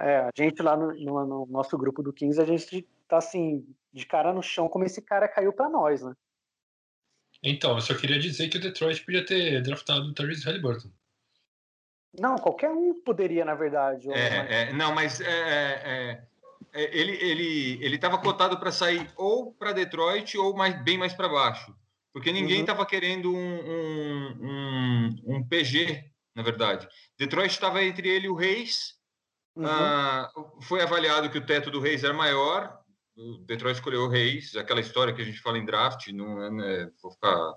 É, a gente lá no, no, no, nosso grupo do 15, a gente tá assim, de cara no chão, como esse cara caiu para nós, né? Então, eu só queria dizer que o Detroit podia ter draftado o Tyrese Halliburton. Não, qualquer um poderia, na verdade. É, é, não, mas é, é, é ele ele ele estava cotado para sair ou para Detroit ou mais, bem mais para baixo, porque ninguém estava uhum. querendo um, um, um, um, PG, na verdade. Detroit estava entre ele e o Reis. Uhum. Ah, foi avaliado que o teto do Reis era maior, o Detroit escolheu o Reis, aquela história que a gente fala em draft, não é, né, vou ficar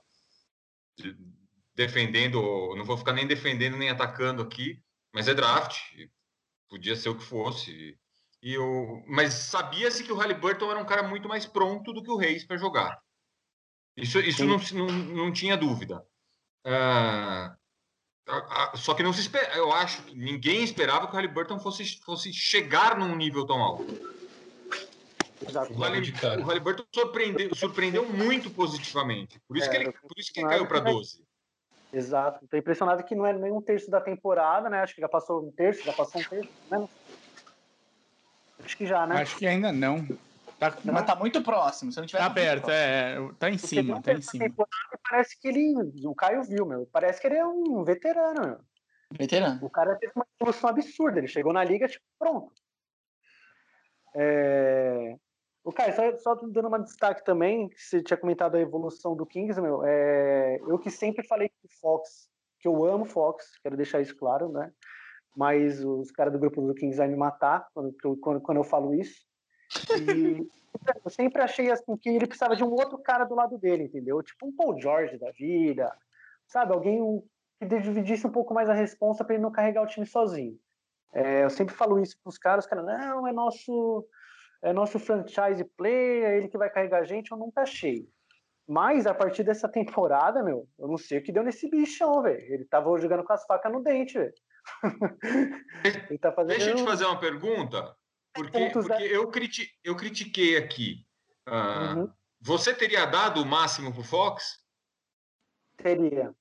defendendo, não vou ficar nem defendendo nem atacando aqui, mas é draft, podia ser o que fosse. E eu, mas sabia-se que o Halliburton era um cara muito mais pronto do que o Reis para jogar. Isso, isso não, não, não tinha dúvida. Ah, só que não se espera, eu acho que ninguém esperava que o Halliburton fosse, fosse chegar num nível tão alto. Exato. O, Halliburton, o Halliburton surpreendeu, surpreendeu muito positivamente. Por isso é, que ele, por isso que ele caiu para 12. Exato. Estou impressionado que não é nem um terço da temporada, né? Acho que já passou um terço, já passou um terço, né? Acho que já, né? Acho que ainda não. Tá, mas tá muito próximo. Se não tiver tá perto, é. Tá em Porque cima, tá em cima. Parece que ele. O Caio viu, meu. Parece que ele é um veterano, meu. Veterano. O cara teve uma evolução absurda. Ele chegou na liga, tipo, pronto. É... O Caio, só, só dando uma destaque também, que você tinha comentado a evolução do Kings, meu. É... Eu que sempre falei que Fox, que eu amo Fox, quero deixar isso claro, né? Mas os caras do grupo do Kings vão me matar quando, quando, quando eu falo isso. E eu sempre achei assim que ele precisava de um outro cara do lado dele, entendeu? Tipo um Paul George da vida, sabe? Alguém que dividisse um pouco mais a responsa para ele não carregar o time sozinho. É, eu sempre falo isso para os caras, os caras, não, é nosso, é nosso franchise player, é ele que vai carregar a gente, eu nunca achei. Mas a partir dessa temporada, meu, eu não sei o que deu nesse bichão, velho. Ele tava jogando com as facas no dente, velho. tá fazendo... Deixa eu te fazer uma pergunta. Porque, porque eu, criti eu critiquei aqui. Uh, uhum. Você teria dado o máximo pro Fox? Teria.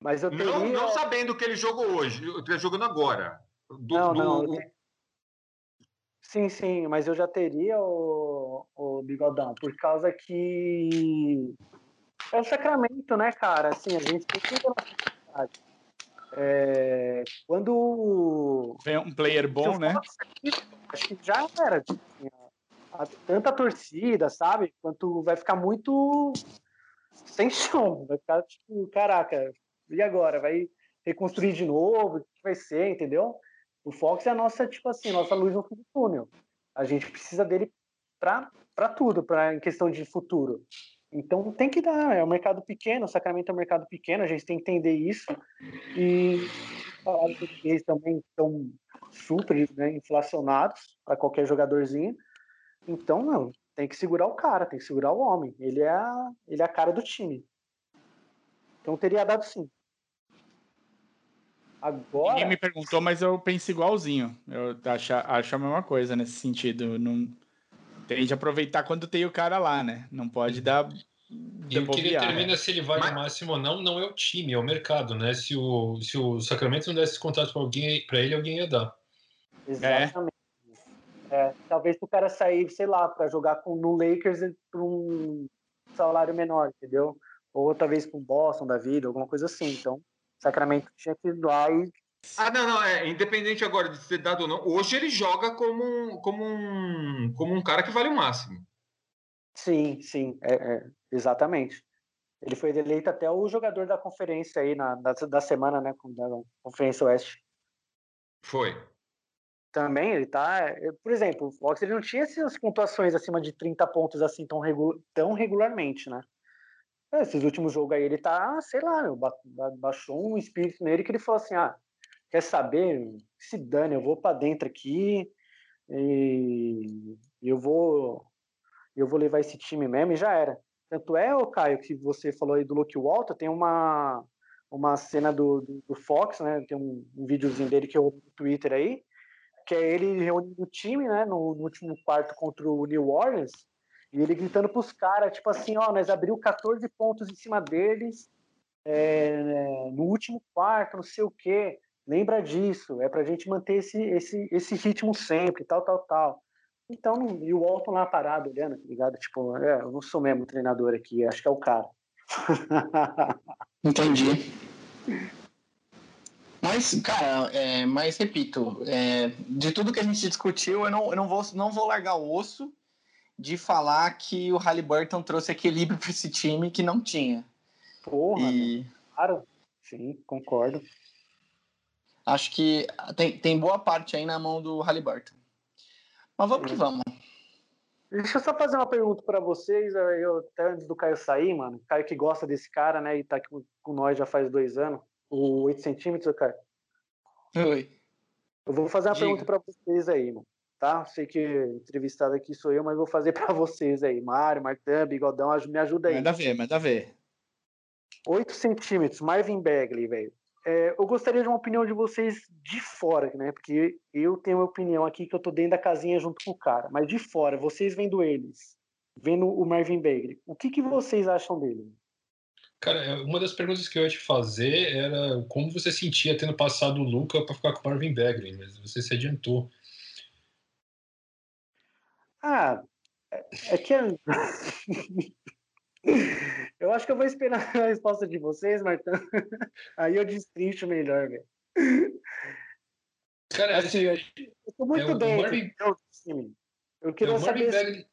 Mas eu teria... Não, não sabendo que ele jogou hoje, ele jogando agora. Do, não, do... não. Sim, sim, mas eu já teria o, o bigodão, por causa que é o sacramento, né, cara? Assim, a gente tem que é, quando. Vem um player bom, né? Acho que já era. Tipo, a, tanta torcida, sabe? Quanto vai ficar muito sem chão. Vai ficar tipo, caraca, e agora? Vai reconstruir de novo? O que vai ser, entendeu? O Fox é a nossa, tipo assim, nossa luz no fim do túnel. A gente precisa dele para tudo, para em questão de futuro. Então tem que dar, é um mercado pequeno, o Sacramento é um mercado pequeno, a gente tem que entender isso. E eles também estão super né, inflacionados para qualquer jogadorzinho. Então, não, tem que segurar o cara, tem que segurar o homem. Ele é a, ele é a cara do time. Então teria dado sim. Agora. Ninguém me perguntou, mas eu penso igualzinho. Eu acho, acho a mesma coisa nesse sentido. Não tem de aproveitar quando tem o cara lá, né? Não pode dar. E o que determina se ele vai Mas... no máximo ou não, não é o time, é o mercado, né? Se o, se o Sacramento não desse esse contrato para alguém, para ele, alguém ia dar. Exatamente. É. É, talvez o cara sair, sei lá, para jogar com, no Lakers por um salário menor, entendeu? Ou talvez com Boston da vida, alguma coisa assim. Então, Sacramento tinha que ir lá e ah, não, não, é independente agora de ser dado ou não. Hoje ele joga como um, como um, como um cara que vale o máximo. Sim, sim, é, é, exatamente. Ele foi eleito até o jogador da conferência aí na, da, da semana, né, da Conferência Oeste. Foi. Também ele tá, é, por exemplo, o Fox ele não tinha essas pontuações acima de 30 pontos assim tão, regu tão regularmente, né? Esses últimos jogos aí ele tá, sei lá, meu, baixou um espírito nele que ele falou assim: ah, quer saber? Se dane, eu vou para dentro aqui e eu vou eu vou levar esse time mesmo e já era. Tanto é, o Caio, que você falou aí do Luke Walter, tem uma, uma cena do, do, do Fox, né? Tem um, um videozinho dele que eu no Twitter aí, que é ele reunindo o time, né? No, no último quarto contra o New Orleans, e ele gritando pros caras, tipo assim, ó, nós abriu 14 pontos em cima deles é, no último quarto, não sei o quê. Lembra disso, é pra gente manter esse, esse, esse ritmo sempre, tal, tal, tal. Então, e o Walton lá parado olhando, tá ligado? Tipo, é, eu não sou mesmo treinador aqui, acho que é o cara. Entendi. Mas, cara, é, mas repito, é, de tudo que a gente discutiu, eu não, eu não, vou, não vou largar o osso de falar que o Halliburton trouxe equilíbrio para esse time que não tinha. Porra, e... claro, sim, concordo. Acho que tem, tem boa parte aí na mão do Halliburton. Mas vamos que vamos. Deixa eu só fazer uma pergunta para vocês, eu, até antes do Caio sair, mano. Caio que gosta desse cara, né? E tá aqui com nós já faz dois anos. O 8 centímetros, Caio. Oi. Eu vou fazer uma Diga. pergunta para vocês aí, mano. Tá? Sei que entrevistado aqui sou eu, mas vou fazer para vocês aí. Mário, Martã, Bigodão, me ajuda aí. Manda ver, manda ver. 8 centímetros, Marvin Bagley, velho. É, eu gostaria de uma opinião de vocês de fora, né? Porque eu tenho uma opinião aqui que eu tô dentro da casinha junto com o cara. Mas de fora, vocês vendo eles, vendo o Marvin Bagley, o que, que vocês acham dele? Cara, é, uma das perguntas que eu ia te fazer era como você sentia tendo passado o Luca para ficar com o Marvin Bagley, mas você se adiantou. Ah, é, é que. eu acho que eu vou esperar a resposta de vocês, Martão. Aí eu destrincho melhor, velho. Cara, Assim, eu tô muito é, bem Marvin-. Eu é, queria o Marvin saber. Bagley.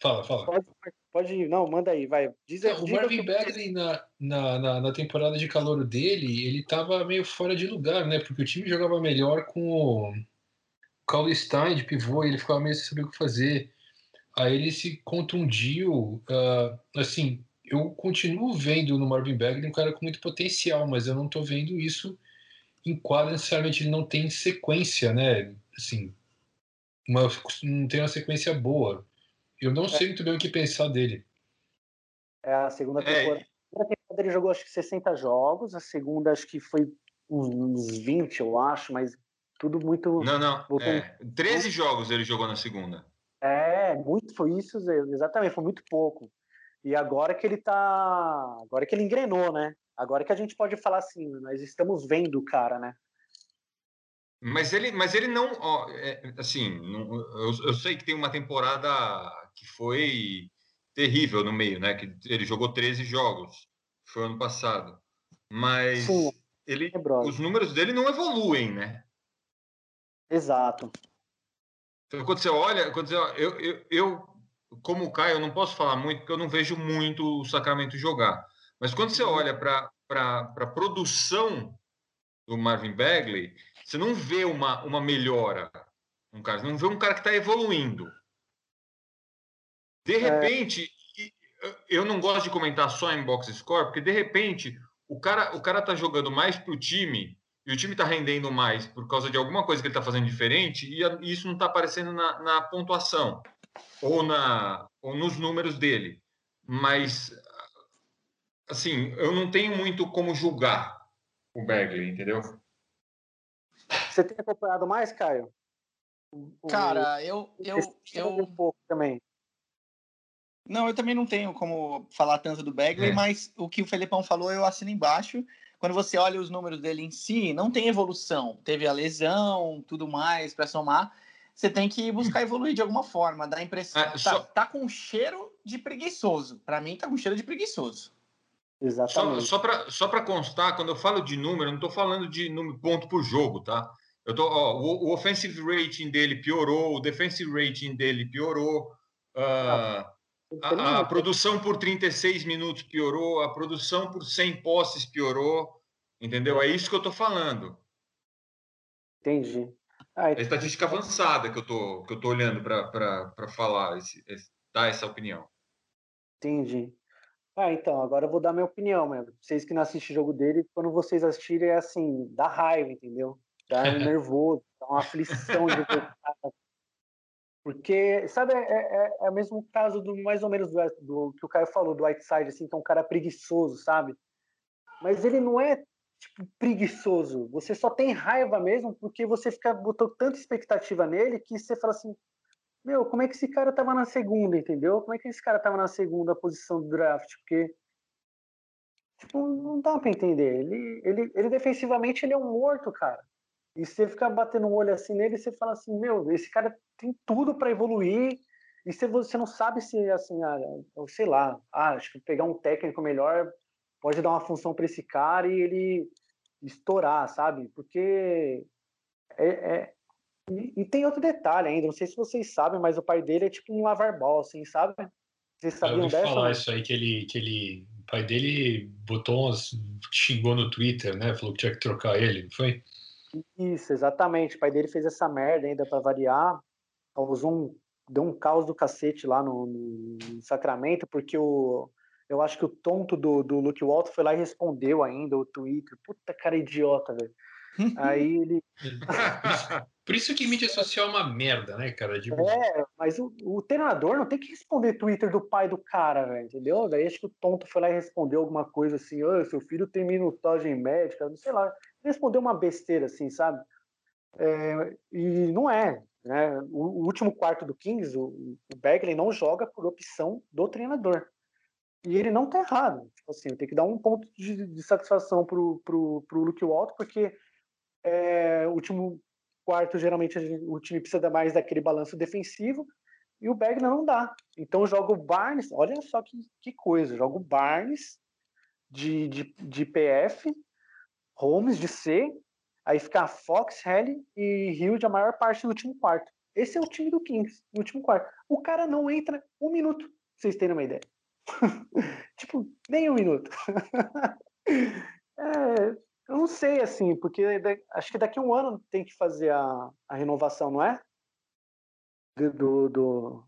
Fala, fala. Pode, pode ir, não, manda aí, vai. Diz, o Marvin que- Bagley na, na, na, na temporada de calor dele, ele tava meio fora de lugar, né? Porque o time jogava melhor com o Caule Stein de pivô, e ele ficava meio sem saber o que fazer. Aí ele se contundiu. ah, assim, eu continuo vendo no Marvin Bagley um cara com muito potencial, mas eu não tô vendo isso em quadra necessariamente. Ele não tem sequência, né? Assim, uma, não tem uma sequência boa. Eu não sei muito bem o que pensar dele. É a segunda É. temporada. A primeira temporada ele jogou acho que 60 jogos, a segunda acho que foi uns 20, eu acho, mas tudo muito. Não, não. Voltou- É, 13 jogos ele jogou na segunda. É, muito foi isso, exatamente, foi muito pouco. E agora que ele tá. Agora que ele engrenou, né? Agora que a gente pode falar assim, nós estamos vendo o cara, né? Mas ele, mas ele não, ó, é, assim, não- eu, eu sei que tem uma temporada que foi terrível no meio, né? Que ele jogou 13 jogos, foi ano passado. Mas Sim, ele, tenebrosa. os números dele não evoluem, né? Exato. Então, quando você olha, quando você, eu, eu, eu, como o Caio, eu não posso falar muito porque eu não vejo muito o Sacramento jogar. Mas quando você olha para a produção do Marvin Bagley, você não vê uma, uma melhora. Um cara, não vê um cara que está evoluindo. De repente, e- eu não gosto de comentar só em box score, porque de repente o cara o cara tá jogando mais pro time e o time tá rendendo mais por causa de alguma coisa que ele tá fazendo diferente e a- e isso não tá aparecendo na, na pontuação ou na ou nos números dele. Mas assim, eu não tenho muito como julgar o Bagley, entendeu? Você tem acompanhado mais, Caio? O- Cara, eu, eu, eu, um pouco também. Não, eu também não tenho como falar tanto do Bagley, É. mas o que o Felipão falou eu assino embaixo. Quando você olha os números dele em si, não tem evolução. Teve a lesão, tudo mais para somar. Você tem que buscar evoluir de alguma forma. Dá a impressão. Ah, tá, só- tá com cheiro de preguiçoso. Para mim, tá com cheiro de preguiçoso. Exatamente. só para só pra constar, quando eu falo de número, eu não estou falando de número, ponto por jogo, tá? Eu tô, ó, o, o offensive rating dele piorou, o defensive rating dele piorou, ah, a, a produção por 36 minutos piorou, a produção por 100 posses piorou, entendeu? É isso que eu estou falando. Entendi. Ah, É a estatística avançada que eu tô, que eu tô olhando para falar, esse, esse- dar essa opinião. Entendi. Ah, então, agora eu vou dar minha opinião, mesmo. Vocês que não assistem o jogo dele, quando vocês assistirem, é assim, dá raiva, entendeu? Dá nervoso, dá uma aflição de ver. Porque, sabe, é, é, é o mesmo caso do mais ou menos do, do que o Caio falou, do Whiteside, assim, que é um cara preguiçoso, sabe? Mas ele não é, tipo, preguiçoso. Você só tem raiva mesmo porque você fica, botou tanta expectativa nele que você fala assim, meu, como é que esse cara tava na segunda, entendeu? Como é que esse cara tava na segunda posição do draft? Porque tipo, não dá pra entender. Ele, ele, ele defensivamente ele é um morto, cara. E você fica batendo um olho assim nele e você fala assim, meu, esse cara tem tudo para evoluir. E se você não sabe se assim, ah, eu sei lá, ah, acho que pegar um técnico melhor pode dar uma função para esse cara e ele estourar, sabe? Porque é, é, e, e tem outro detalhe ainda, não sei se vocês sabem, mas o pai dele é tipo um lavar ball, assim, sabe? Vocês Eu sabiam ouvi dessa? falar não? isso aí, que ele, que ele. O pai dele botou umas. xingou no Twitter, né? Falou que tinha que trocar ele, não foi? Isso, exatamente. O pai dele fez essa merda ainda para variar. Causou um deu um caos do cacete lá no, no Sacramento, porque o, eu acho que o tonto do, do Luke Walton foi lá e respondeu ainda o Twitter. Puta cara idiota, velho. Aí ele. Por isso que mídia social é uma merda, né, cara? De... É, mas o, o treinador não tem que responder Twitter do pai do cara, velho, entendeu? Daí acho que o tonto foi lá e respondeu alguma coisa assim, oh, seu filho tem minutagem médica, não sei lá. Respondeu uma besteira assim, sabe? É, e não é. Né? O, o, último quarto do Kings, o, o Bagley não joga por opção do treinador. E ele não tá errado. Tipo assim, tem que dar um ponto de, de satisfação pro, pro, pro Luke Walton, porque é, o último quarto, geralmente, o time precisa mais daquele balanço defensivo, e o Bagley não dá. Então joga o Barnes, olha só que, que coisa, joga o Barnes de, de, de PF, Holmes de C, aí fica Fox, Helly e Hilde a maior parte do último quarto. Esse é o time do Kings, no último quarto. O cara não entra um minuto, pra vocês terem uma ideia. tipo, nem um minuto. é, eu não sei, assim, porque acho que daqui a um ano tem que fazer a, a renovação, não é? Do. do, do,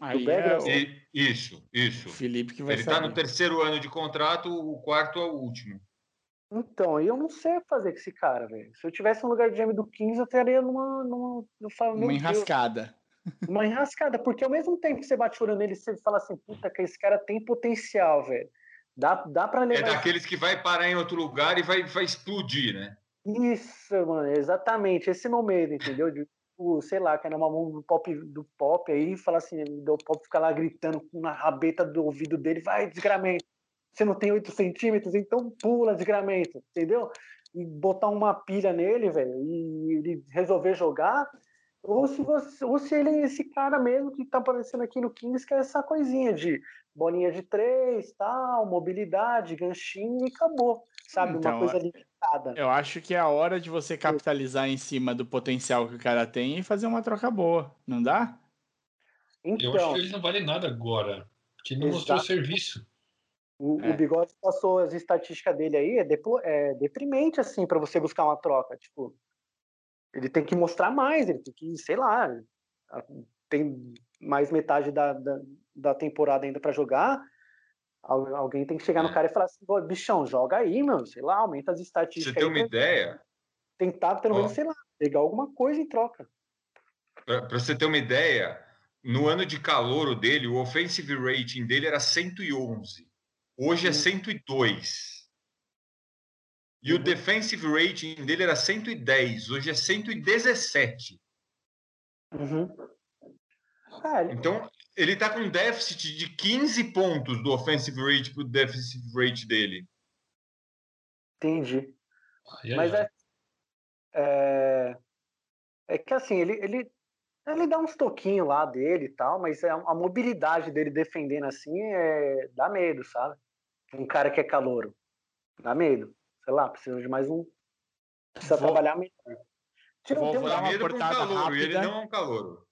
Aí do é o... Isso, isso. Felipe que vai Ele está no terceiro ano de contrato, o quarto é o último. Então, eu não sei fazer com esse cara, velho. Se eu tivesse no lugar de GM do 15, eu estaria numa. numa eu falo, uma enrascada. Deus, uma enrascada, porque ao mesmo tempo que você bate o nele, você fala assim, puta, que esse cara tem potencial, velho. Dá, dá pra levar. É daqueles que vai parar em outro lugar e vai, vai explodir, né? Isso, mano, exatamente. Esse é meu medo, entendeu? De, tipo, sei lá, cair numa mão do pop, do pop aí e falar assim, o pop ficar lá gritando na rabeta do ouvido dele, vai, desgramento. Você não tem 8 centímetros, então pula, desgramento, entendeu? E botar uma pilha nele, velho, e ele resolver jogar, ou se, você, ou se ele é esse cara mesmo que tá aparecendo aqui no Kings, que é essa coisinha de bolinha de três, tal, mobilidade, ganchinho e acabou. Sabe? Então, uma coisa limitada. Eu acho que é a hora de você capitalizar em cima do potencial que o cara tem e fazer uma troca boa, não dá? Então, eu acho que ele não vale nada agora, porque não mostrou serviço. O, é. o Bigode passou as estatísticas dele aí, é, é deprimente, assim, para você buscar uma troca. Tipo, ele tem que mostrar mais, ele tem que, sei lá, tem mais metade da, da, da temporada ainda para jogar. Alguém tem que chegar no é. cara e falar assim, bichão, joga aí, meu, sei lá, aumenta as estatísticas. Você tem uma ideia? Tentar, pelo menos, sei lá, pegar alguma coisa em troca. Para você ter uma ideia, no ano de calor dele, o offensive rating dele era 111. Hoje é 102. E o uhum. defensive rating dele era 110, hoje é 117. Uhum. É, então, ele está com déficit de 15 pontos do offensive rate para o defensive rate dele. Entendi. Ai, Mas ai. É, é, é. que assim, ele, ele, ele dá uns toquinhos lá dele e tal, mas a, a mobilidade dele defendendo assim é, dá medo, sabe? Um cara que é calouro. Dá medo sei lá, precisa de mais um. Precisa vou, trabalhar melhor. Tira, vou, vou dar uma cortada calor, rápida. Ele não é um calor.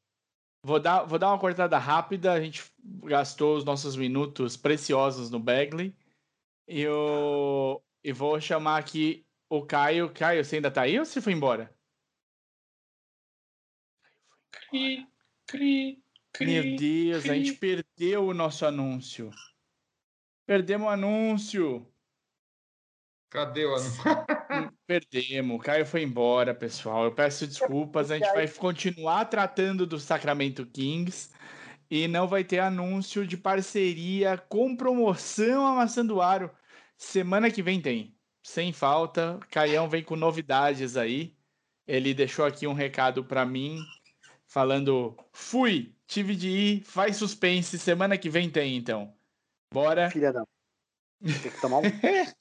Vou dar, vou dar uma cortada rápida. A gente gastou os nossos minutos preciosos no Bagley. E, eu, e vou chamar aqui o Caio. Caio, você ainda tá aí ou você foi embora? Cri, cri, cri, Meu Deus, cri. a gente perdeu o nosso anúncio. Perdemos o anúncio. Cadê o anúncio? Perdemos, o Caio foi embora, pessoal. Eu peço desculpas, a gente vai continuar tratando do Sacramento Kings e não vai ter anúncio de parceria com promoção amassando aro. Semana que vem tem, sem falta. Caião vem com novidades aí. Ele deixou aqui um recado para mim, falando: fui, tive de ir, faz suspense. Semana que vem tem, então. Bora. Filha da. Tem que tomar um.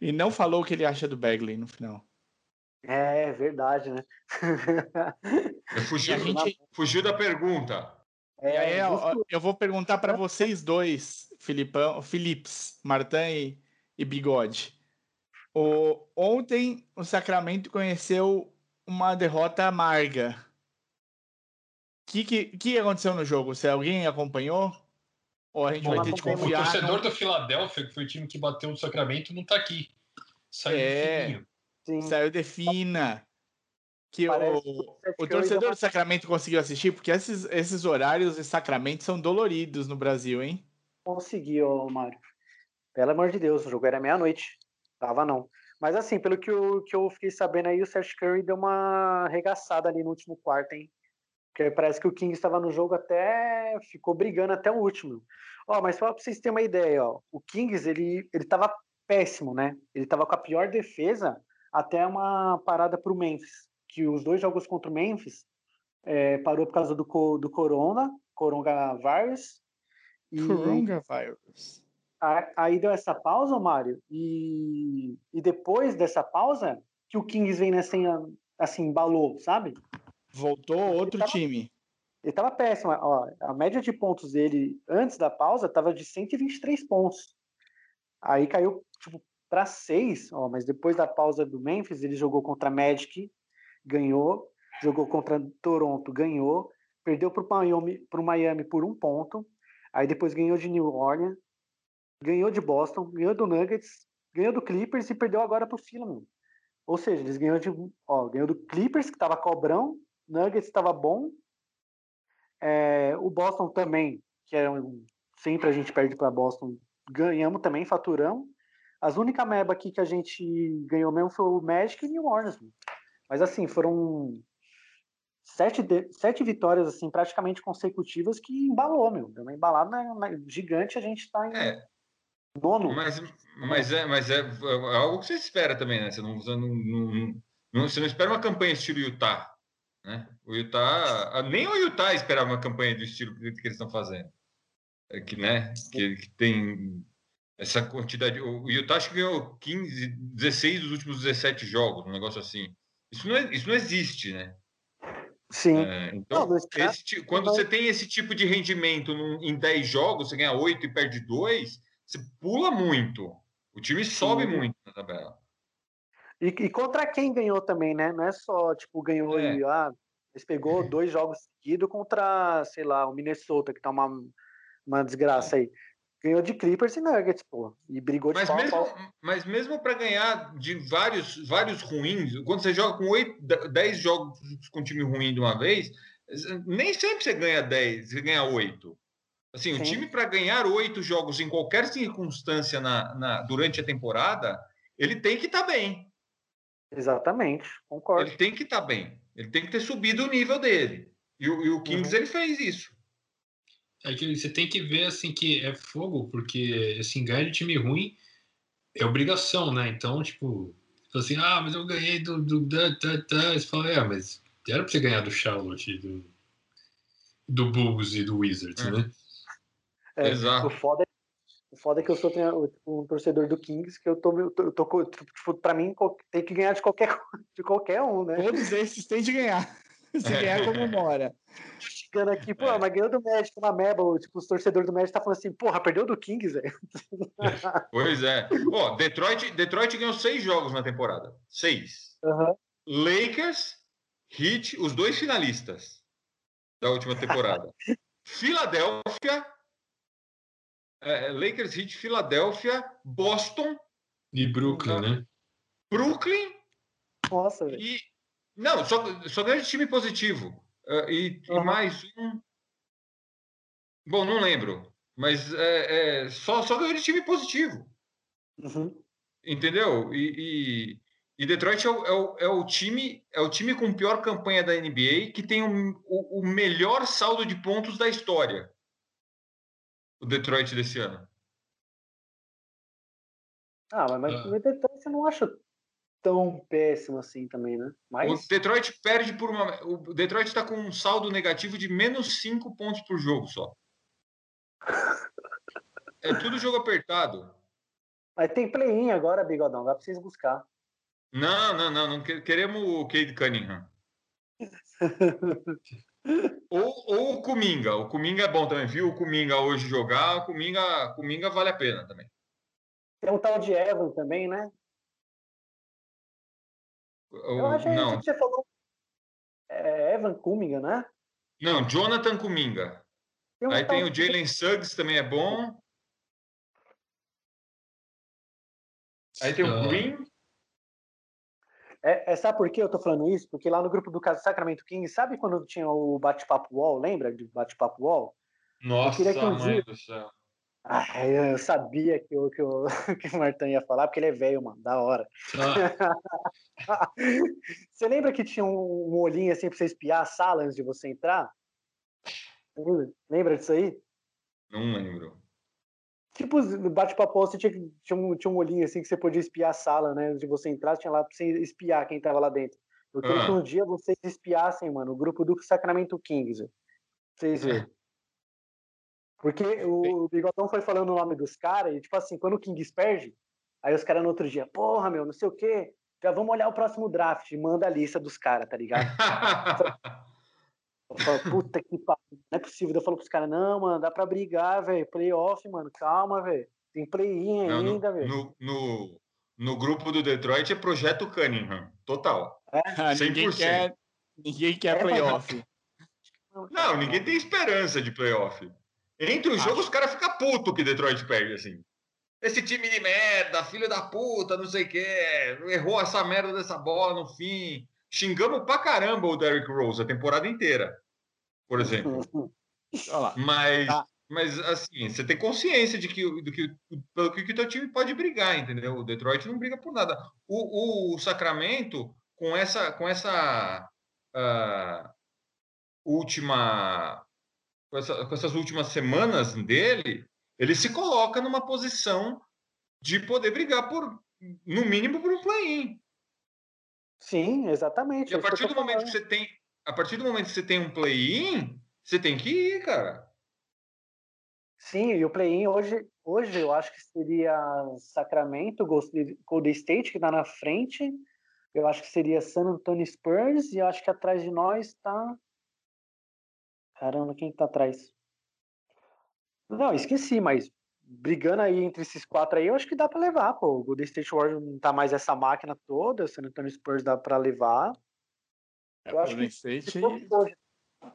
e não falou o que ele acha do Bagley no final. É verdade, né? Fugiu, gente... fugiu da pergunta. É, é eu, eu vou perguntar para vocês dois, Filipão, Philips, Martin e, e Bigode. O, ontem o Sacramento conheceu uma derrota amarga. O que, que, que aconteceu no jogo? Se alguém acompanhou? Ou a gente Bom, vai ter de confiar. O torcedor no... do Filadélfia, que foi o time que bateu no Sacramento, não tá aqui. Saiu é, de Saiu de fina. que Parece o, o torcedor do Sacramento conseguiu assistir? Porque esses, esses horários em Sacramento são doloridos no Brasil, hein? Consegui, ô Mário. Pelo amor de Deus, o jogo era meia-noite. Tava não. Mas assim, pelo que eu, que eu fiquei sabendo aí, o Seth Curry deu uma arregaçada ali no último quarto, hein? Porque parece que o Kings estava no jogo até. ficou brigando até o último. Ó, mas só pra vocês terem uma ideia, ó. O Kings, ele, ele tava péssimo, né? Ele tava com a pior defesa até uma parada pro Memphis. Que os dois jogos contra o Memphis é, parou por causa do, do Corona, Coronavirus. E Coronavirus. a- aí deu essa pausa, Mário, e, e depois dessa pausa, que o Kings vem assim, assim, embalou, sabe? Voltou outro tava- time. Ele tava péssimo. Ó, a média de pontos dele antes da pausa tava de 123 pontos. Aí caiu tipo, para 6, ó, mas depois da pausa do Memphis, ele jogou contra Magic, ganhou, jogou contra Toronto, ganhou, perdeu para o Miami, pro Miami por um ponto, aí depois ganhou de New Orleans, ganhou de Boston, ganhou do Nuggets, ganhou do Clippers e perdeu agora para o Philly. Ou seja, eles ganhou de, ó, ganhou do Clippers que estava cobrão, Nuggets estava bom, é, o Boston também, que é um, sempre a gente perde para Boston, ganhamos também, faturamos. As únicas meba aqui que a gente ganhou mesmo foi o Magic e New Orleans. Mas assim, foram sete, de- sete vitórias assim praticamente consecutivas que embalou, meu. Deu uma embalada na- na- gigante, a gente tá em É. nono. Mas, mas, é, mas é, é algo que você espera também, né? Você não, você não, não- não- você não espera uma campanha estilo Utah. Né? O Utah. ah, Nem o Utah esperava uma campanha do estilo que eles estão fazendo. É que, né? Que, que tem essa quantidade. O Utah acho que ganhou 15, 16 dos últimos 17 jogos, um negócio assim. Isso não, é- isso não existe, né? Sim. É, então, Não, esse ti- quando você tem esse tipo de rendimento num- em 10 jogos, você ganha 8 e perde 2, você pula muito. O time sobe Sim. muito na tabela. E, e contra quem ganhou também, né? Não é só, tipo, ganhou É. e, ah, eles pegou dois jogos seguidos contra, sei lá, o Minnesota, que tá uma, uma desgraça aí. Ganhou de Clippers e Nuggets, pô. E brigou de Mas pau a mesmo, pau. mas mesmo para ganhar de vários, vários ruins, quando você joga com 8, 10 jogos com time ruim de uma vez, nem sempre você ganha 10, você ganha 8. Assim, o Sim. time para ganhar oito jogos em qualquer circunstância na, na- durante a temporada, ele tem que estar bem. Exatamente, concordo. Ele tem que estar bem. Ele tem que ter subido o nível dele. E o, e o Kings ele fez isso. É que você tem que ver assim que é fogo, porque assim, ganhar de time ruim é obrigação, né? Então, tipo, assim, ah, mas eu ganhei do. do da, da, da. Você fala, é, mas era pra você ganhar do Charlotte, do, do Bulls e do Wizards, É. né? É, Exato. O foda, é, o foda é que eu sou tipo, um torcedor do Kings, que eu tô, eu tô, eu tô co- tipo, pra mim tem que ganhar de qualquer, de qualquer um, né? Todos esses têm de ganhar. Se ganhar, comemora. Chegando aqui, pô, É. mas ganhou do Magic uma meba, tipo, os torcedores do Magic tá falando assim, porra, perdeu do Kings, velho. Pois é. Ó, Detroit, Detroit ganhou seis jogos na temporada. Seis. Aham. Lakers, Heat, os dois finalistas da última temporada. Filadélfia, é, Lakers, Heat, Filadélfia, Boston, E Brooklyn, né? Brooklyn Nossa, velho. e. Não, só, só ganhou de time positivo. É, e, e Aham. mais um. Bom, não lembro. Mas é, é, só, só ganhou de time positivo. Uhum. Entendeu? E, e, e Detroit é o, é, o, é o time é o time com pior campanha da NBA que tem o, o, o melhor saldo de pontos da história. O Detroit desse ano. Ah, mas, mas Ah. o Detroit você não acha tão péssimo assim também, né? O Mas, Detroit perde por uma. O Detroit está com um saldo negativo de menos 5 pontos por jogo só. É tudo jogo apertado. mas tem play-in agora, Bigodão, dá pra vocês buscar. Não, não, não. Não que- queremos o Cade Cunningham. Ou, ou o Kuminga. O Kuminga é bom também. Viu o Kuminga hoje jogar? O Kuminga, Kuminga vale a pena também. Tem um tal de Evan também, né? Eu O- acho que não, você falou. É Evan Cumming, né? não, Jonathan Kuminga. um Aí tem o Jalen Suggs, também é bom. Aí tem o. Green. É, é, sabe por que eu tô falando isso? Porque lá no grupo do caso Sacramento King, sabe quando tinha o bate-papo wall? Lembra de bate-papo wall? Nossa, queria que um mãe dia- do céu. Ah, eu sabia que, eu, que, eu, que o Martão ia falar, porque ele é velho, mano, da hora. Ah, você lembra que tinha um, um olhinho assim pra você espiar a sala antes de você entrar? Lembra disso aí? Não lembro. Tipo, no bate-papo, você tinha, tinha, um, tinha um olhinho assim que você podia espiar a sala, né? De você entrar, tinha lá pra você espiar quem tava lá dentro. Eu queria Ah. que um dia vocês espiassem, mano, o grupo do Sacramento Kings. Pra vocês verem. Porque o Bigodão foi falando o nome dos caras, e tipo assim, quando o Kings perde, aí os caras no outro dia, porra, meu, não sei o quê, já vamos olhar o próximo draft, manda a lista dos caras, tá ligado? Eu falo, puta que pariu, não é possível. Eu falo pros caras, não, mano, dá pra brigar, velho. Playoff, mano, calma, velho. Tem play-in ainda, velho. no, no, no grupo do Detroit é projeto Cunningham, total. Ninguém 100%. quer, ninguém quer É, mas- playoff. Não, ninguém tem esperança de playoff. Entre os jogos, os caras ficam putos que Detroit perde, assim. Esse time de merda, filho da puta, não sei o quê. Errou essa merda dessa bola no fim. Xingamos pra caramba o Derrick Rose a temporada inteira, por exemplo. Mas, Tá. mas assim, você tem consciência de que, do que, pelo que o teu time pode brigar, entendeu? O Detroit não briga por nada. O, o Sacramento, com essa, com essa ah, última. Com, essa- com essas últimas semanas dele, ele se coloca numa posição de poder brigar por, no mínimo, por um play-in. Sim, exatamente. E a é partir do momento que você tem, a partir do momento que você tem um play-in, você tem que ir, cara. Sim, e o play-in hoje, hoje eu acho que seria Sacramento, Golden State, que tá na frente. Eu acho que seria San Antonio Spurs, e eu acho que atrás de nós tá. Caramba, quem que tá atrás? Não, esqueci, mas brigando aí entre esses quatro aí, eu acho que dá pra levar, pô. O Golden State Warriors não tá mais essa máquina toda, o San Antonio Spurs dá pra levar. É, Eu acho que State, hoje.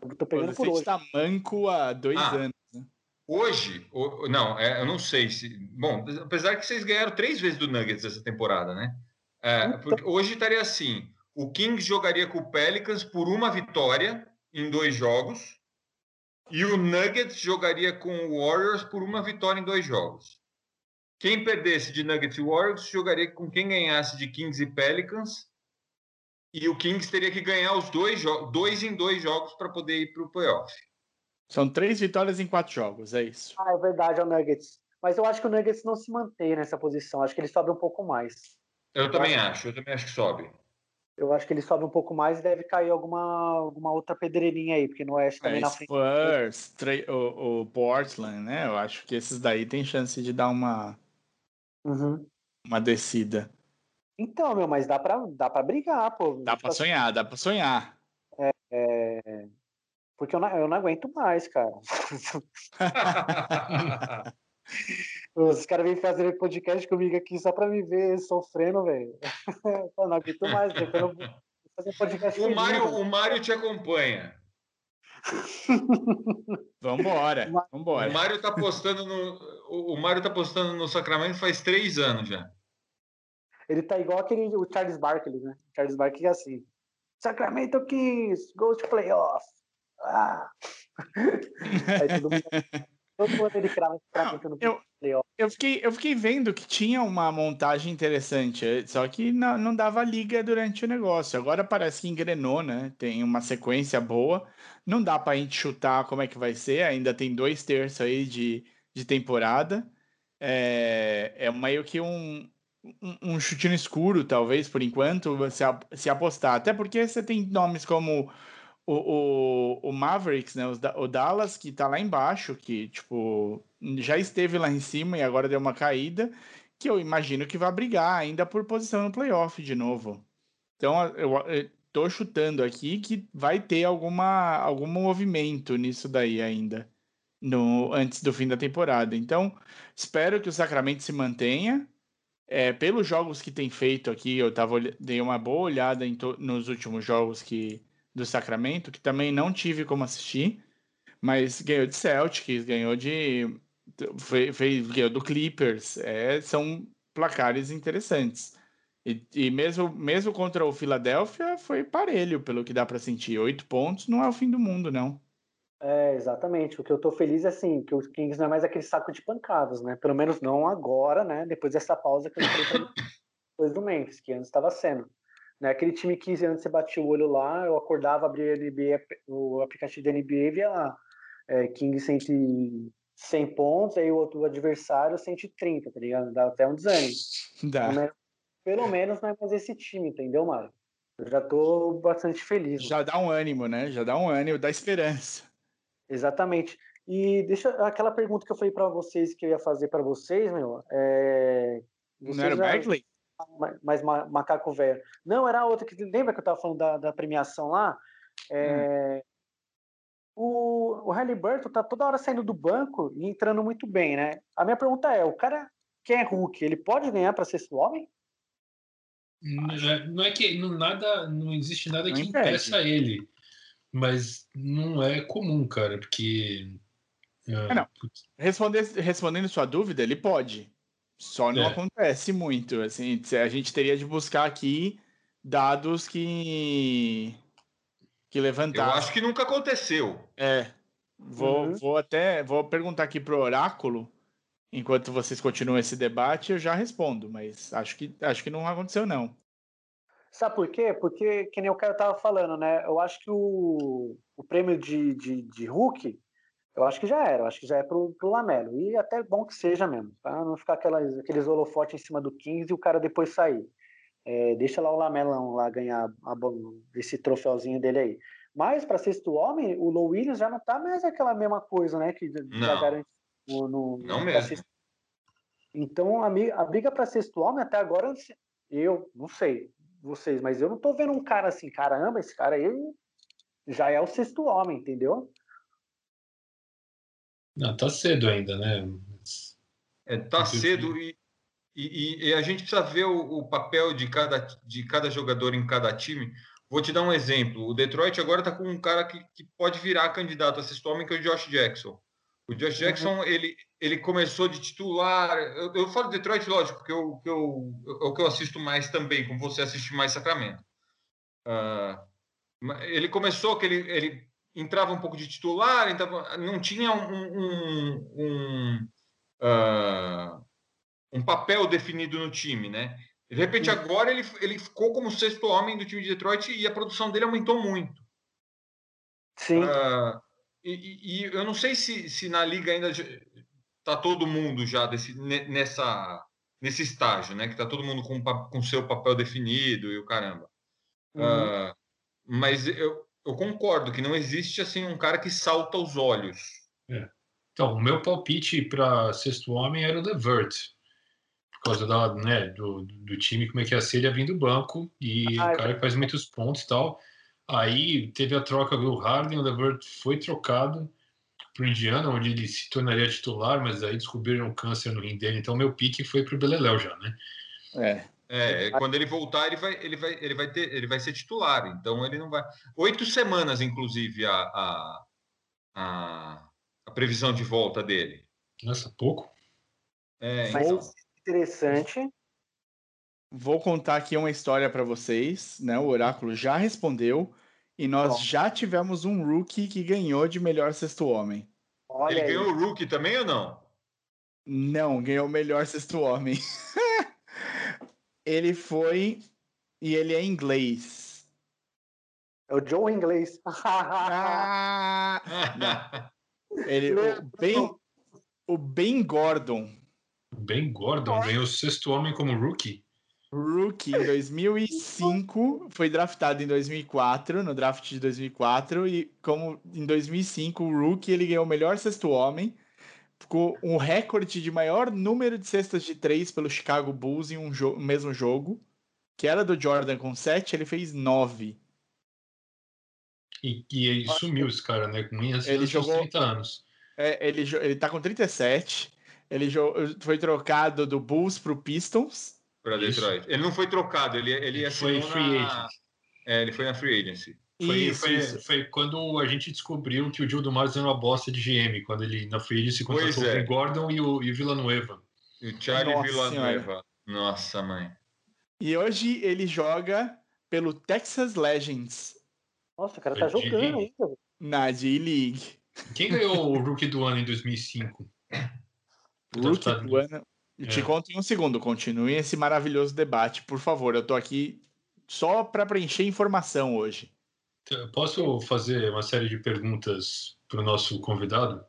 Eu tô pegando por hoje. tá manco há dois Ah. anos. né? Hoje, o- não, é, eu não sei se. Bom, apesar que vocês ganharam três vezes do Nuggets essa temporada, né? É, Então. porque hoje estaria assim: o Kings jogaria com o Pelicans por uma vitória em dois jogos, e o Nuggets jogaria com o Warriors por uma vitória em dois jogos. Quem perdesse de Nuggets e Warriors jogaria com quem ganhasse de Kings e Pelicans, e o Kings teria que ganhar os dois, dois em dois jogos para poder ir para o playoff. São três vitórias em quatro jogos, é isso. Ah, é verdade, é o Nuggets. Mas eu acho que o Nuggets não se mantém nessa posição. Acho que ele sobe um pouco mais. Eu também acho, eu também acho que sobe. Eu acho que ele sobe um pouco mais e deve cair alguma, alguma outra pedreirinha aí, porque no Oeste também É, na frente. Spurs, o, o Portland, né? Eu acho que esses daí tem chance de dar uma, Uhum. uma descida. Então, meu, mas dá pra, dá pra brigar, pô. Dá Tipo pra assim, sonhar, dá pra sonhar. é, Porque eu não, eu não aguento mais, cara. Os caras vêm fazer podcast comigo aqui só pra me ver sofrendo, velho. Eu não aguento mais, velho. Quando eu vou fazer podcast O Mário, o Mário te acompanha. Vambora, O vambora. Mário tá postando no. O o Mário tá postando no Sacramento faz três anos já. Ele tá igual aquele o Charles Barkley, né? O Charles Barkley é assim. Sacramento Kings, go to playoff. Ah. Aí todo mundo, todo mundo ele crava no eu- playoff. Eu fiquei, eu fiquei vendo que tinha uma montagem interessante, só que não, não dava liga durante o negócio. Agora parece que engrenou, né? Tem uma sequência boa. Não dá pra gente chutar como é que vai ser. Ainda tem dois terços aí de, de temporada. É, é meio que um, um, um chute no escuro, talvez, por enquanto, se, se apostar. Até porque você tem nomes como o, o, o Mavericks, né? O Dallas, que tá lá embaixo, que, tipo, já esteve lá em cima e agora deu uma caída, que eu imagino que vai brigar ainda por posição no playoff de novo. Então, eu, eu tô chutando aqui que vai ter alguma, algum movimento nisso daí ainda, no, antes do fim da temporada. Então, espero que o Sacramento se mantenha. É, pelos jogos que tem feito aqui, eu tava, dei uma boa olhada to- nos últimos jogos que, do Sacramento, que também não tive como assistir, mas ganhou de Celtics, ganhou de. Fez, fez, ganhou do Clippers. É, são placares interessantes. E, e mesmo, mesmo contra o Philadelphia, foi parelho, pelo que dá para sentir. Oito pontos não é o fim do mundo, não. É, exatamente. O que eu tô feliz é assim, que o Kings não é mais aquele saco de pancadas, né? Pelo menos não agora, né? Depois dessa pausa que eu falei depois do Memphis, que antes estava sendo. Né? Aquele time que antes você batia o olho lá, eu acordava, abria NBA, o aplicativo da NBA e via lá é, King 100, 100 pontos, aí o outro adversário 130, tá ligado? Dá até um desânimo. Dá. Pelo menos, pelo menos não é mais esse time, entendeu, Mário? Eu já tô bastante feliz. Já dá um ânimo, né? Já dá um ânimo, dá esperança. Exatamente. E deixa aquela pergunta que eu falei para vocês que eu ia fazer para vocês, meu. É, não era o Berkeley? mais macaco velho. Não, era outra que lembra que eu estava falando da, da, premiação lá? É, hum. O, o Halliburton tá toda hora saindo do banco e entrando muito bem, né? A minha pergunta é: o cara que é Hulk, ele pode ganhar para sexto homem? Não é que não, nada, não existe nada não que impede. impeça ele, mas não é comum, cara, porque. É, não. Responder, respondendo sua dúvida, ele pode. Só não é. acontece muito. Assim, a gente teria de buscar aqui dados que que levantar. Eu acho que nunca aconteceu. É. Vou, uhum. vou até vou perguntar aqui pro oráculo. Enquanto vocês continuam esse debate, eu já respondo, mas acho que acho que não aconteceu não. Sabe por quê? Porque, que nem o cara tava falando, né? Eu acho que o, o prêmio de, de, de Hulk eu acho que já era, eu acho que já é pro, pro Lamelo. E até bom que seja mesmo, para não ficar aquelas, aqueles holofotes em cima do 15 e o cara depois sair. É, deixa lá o Lamelão lá ganhar a, esse troféuzinho dele aí. Mas para sexto homem, o Low Williams já não tá mais aquela mesma coisa, né? Que já garante no, no, não mesmo. Sexto... Então a, a briga para sexto homem até agora eu não sei vocês, mas eu não tô vendo um cara assim, caramba, esse cara aí já é o sexto homem, entendeu? Não, tá cedo ainda, né? É, tá cedo e, e, e, a gente precisa ver o, o, papel de cada, de cada jogador em cada time. Vou te dar um exemplo. O Detroit agora está com um cara que, que pode virar candidato a sexto homem, que é o Josh Jackson. O Josh. Jackson, uhum. ele, ele começou de titular. Eu, eu falo Detroit, lógico, porque eu, que eu, é o que eu assisto mais também, como você assiste mais Sacramento. Uh, ele começou que ele, ele entrava um pouco de titular, entrava, não tinha um, um, um, uh, um, papel definido no time, né? De repente, agora ele, ele ficou como sexto homem do time de Detroit e a produção dele aumentou muito. Sim. Uh, e, e, eu não sei se, se na liga ainda está todo mundo já desse, nessa, nesse estágio, né? Que está todo mundo com, com seu papel definido e o caramba. Uhum. Uh, mas eu, eu concordo que não existe assim um cara que salta aos olhos. É. Então, o meu palpite para sexto homem era o Levert, por causa da, né, do, do time, como é que ia ser, ele ia vir do banco, e ah, o cara que faz muitos pontos e tal. Aí teve a troca do Harden, o Levert foi trocado para o Indiana, onde ele se tornaria titular, mas aí descobriram câncer no rim dele, então meu pique foi para o Beleléu já, né? É. É, quando ele voltar, ele vai, ele vai, ele vai ter, ele vai ser titular. Então ele não vai. Oito semanas, inclusive, a, a, a, a previsão de volta dele. Nossa, pouco. É, então... interessante. Vou contar aqui uma história para vocês, né? O oráculo já respondeu e nós Bom. já tivemos um rookie que ganhou de melhor sexto homem. Olha ele aí. ganhou o rookie também ou não? Não, ganhou o melhor sexto homem. ele foi e ele é inglês. É o Joe inglês. ah, ele, o, ben, o Ben Gordon. Ben Gordon ganhou o sexto homem como rookie. Rookie em 2005, foi draftado em 2004, no draft de 2004, e como em 2005 o Rookie ele ganhou o melhor sexto homem, ficou um recorde de maior número de cestas de três pelo Chicago Bulls em um jo mesmo jogo, que era do Jordan com sete, ele fez nove. E, e ele sumiu esse cara, né? Com ele jogou 30 anos. É, ele, ele tá com 37. Ele foi trocado do Bulls pro Pistons. Para Detroit. Ele não foi trocado, ele, ele, ele foi free na... agent. É, ele foi na free agency. Foi, isso, foi, isso. foi, quando a gente descobriu que o Gil do Mars era uma bosta de GM, quando ele na Free se contratou é. o Gordon e o, e o Villanueva. E o Charlie Nossa Villanueva. Senhora. Nossa, mãe. E hoje ele joga pelo Texas Legends. Nossa, o cara tá jogando ainda. Na D-League. Quem ganhou o Rookie do ano em 2005? Rookie do ano. É. Te conto em um segundo. Continue esse maravilhoso debate, por favor. Eu tô aqui só para preencher informação hoje. Posso fazer uma série de perguntas para o nosso convidado?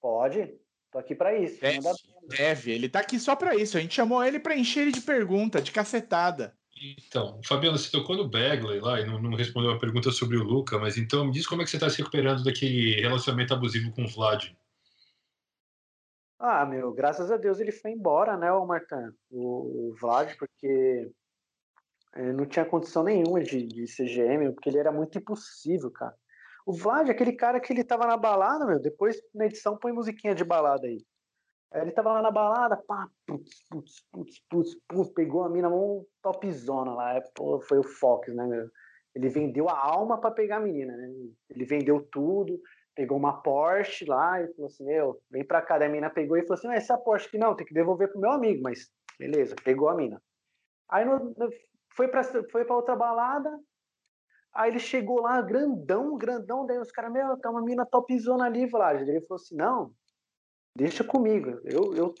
Pode. Tô aqui para isso. Deve, deve, Ele tá aqui só para isso. A gente chamou ele para encher ele de pergunta, de cacetada. Então, Fabiano, você tocou no Bagley lá e não, não, respondeu uma pergunta sobre o Luca, mas então me diz como é que você está se recuperando daquele relacionamento abusivo com o Vlad. Ah, meu, graças a Deus ele foi embora, né, o Martin, o, o Vlad, porque é, não tinha condição nenhuma de, de ser GM, porque ele era muito impossível, cara. O Vlad, aquele cara que ele tava na balada, meu, depois na edição põe musiquinha de balada aí. Aí ele tava lá na balada, pá, putz, putz, putz, putz, putz, pegou a mina mão topzona lá, é, pô, foi o Fox, né, meu? Ele vendeu a alma para pegar a menina, né? Ele vendeu tudo, pegou uma Porsche lá e falou assim, meu, vem pra cá. Daí a mina pegou e falou assim, essa Porsche aqui não, tem que devolver pro meu amigo, mas beleza, pegou a mina. Aí no, foi para foi pra outra balada, aí ele chegou lá, grandão, grandão, daí os caras, meu, tá uma mina topzona ali, Vlad. Ele falou assim, não, deixa comigo, eu, eu,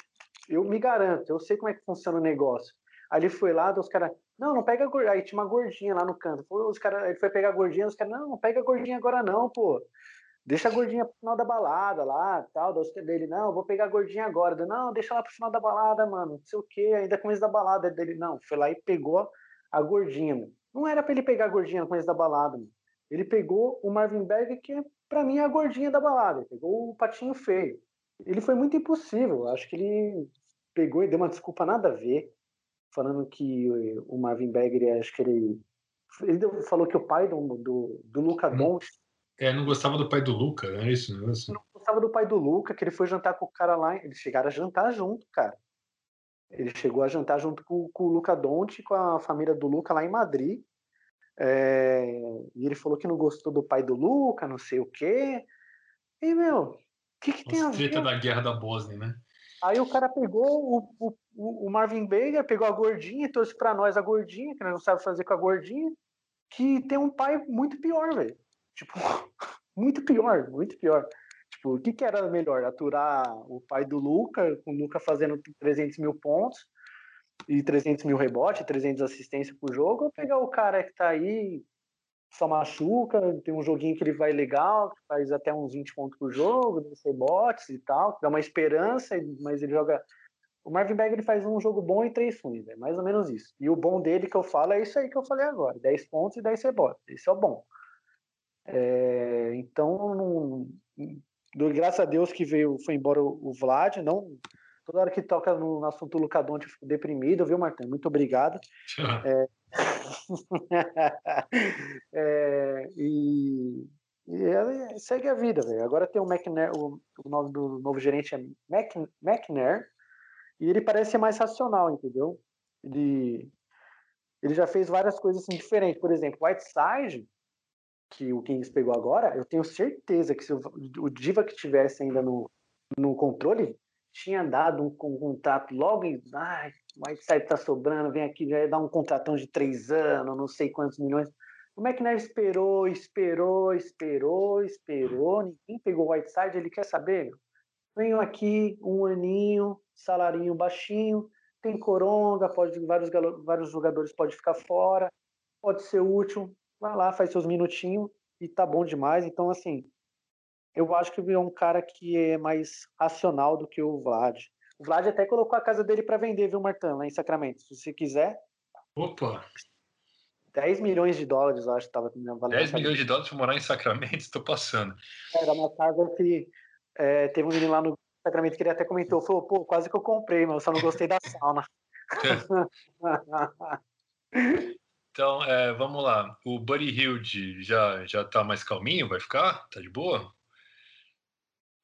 eu me garanto, eu sei como é que funciona o negócio. Aí ele foi lá, os caras, não, não pega a gordinha. Aí tinha uma gordinha lá no canto. Os cara, ele foi pegar a gordinha, os caras, não, não pega a gordinha agora não, pô. Deixa a gordinha pro final da balada lá, tal, dele, não, vou pegar a gordinha agora. não, deixa lá pro final da balada, mano, não sei o que, ainda com começo da balada dele, não. Foi lá e pegou a gordinha, mano. Não era para ele pegar a gordinha no começo da balada, mano. Ele pegou o Marvin Berg, que é, para mim é a gordinha da balada. Ele pegou o patinho feio. Ele foi muito impossível. Acho que ele pegou e deu uma desculpa nada a ver, falando que o Marvin Berger, acho que ele. Ele falou que o pai do, do, do Luca Doncic. É, não gostava do pai do Luca, não é isso? Não, é não gostava do pai do Luca, que ele foi jantar com o cara lá. Eles chegaram a jantar junto, cara. Ele chegou a jantar junto com, com o Luca Donte, com a família do Luca lá em Madrid. É, e ele falou que não gostou do pai do Luca, não sei o quê. E, meu, o que, que tem a ver? da guerra da Bósnia, né? Aí o cara pegou o, o, o Marvin Baker, pegou a gordinha e trouxe para nós a gordinha, que nós não sabe fazer com a gordinha, que tem um pai muito pior, velho. Tipo, muito pior, muito pior. Tipo, o que, que era melhor? Aturar o pai do Luca, com o Luca fazendo 300 mil pontos e 300 mil rebotes, 300 assistências por jogo, ou pegar o cara que tá aí, só machuca, tem um joguinho que ele vai legal, faz até uns 20 pontos por jogo, 10 rebotes e tal, dá uma esperança, mas ele joga. O Marvin Bag ele faz um jogo bom e três ruins, é mais ou menos isso. E o bom dele que eu falo é isso aí que eu falei agora: 10 pontos e 10 rebotes. Esse é o bom. É, então, não, graças a Deus que veio, foi embora o, o Vlad, não. Toda hora que toca no, no assunto Lucadonte eu fico deprimido, viu, Martin? Muito obrigado. é, é, e, e segue a vida, velho. Agora tem o McNair, o, o, nome do novo gerente é Mac, McNair, e ele parece ser mais racional, entendeu? Ele, ele já fez várias coisas assim, diferentes. Por exemplo, Whiteside, que o Kings pegou agora, eu tenho certeza que se o, Diva que tivesse ainda no, no controle, tinha dado um, um contrato logo em. Ai, o Whiteside tá sobrando, vem aqui, já dar um contratão de três anos, não sei quantos milhões. O McNair esperou, esperou, esperou, esperou, ninguém pegou o Whiteside, ele quer saber? Venho aqui um aninho, salarinho baixinho, tem coronga, pode vários, vários jogadores podem ficar fora, pode ser útil, vai lá, faz seus minutinhos e tá bom demais. Então, assim, eu acho que é um cara que é mais racional do que o Vlad. O Vlad até colocou a casa dele para vender, viu, Martão, lá em Sacramento. Se você quiser. Opa! 10 milhões de dólares, eu acho que estava valendo. 10 milhões de dólares para morar em Sacramento, estou passando. Era uma casa que é, teve um menino lá no Sacramento que ele até comentou, falou, pô, quase que eu comprei, mas eu só não gostei da sauna. Então, é, vamos lá. O Buddy Hilde já, já tá mais calminho? Vai ficar? Tá de boa?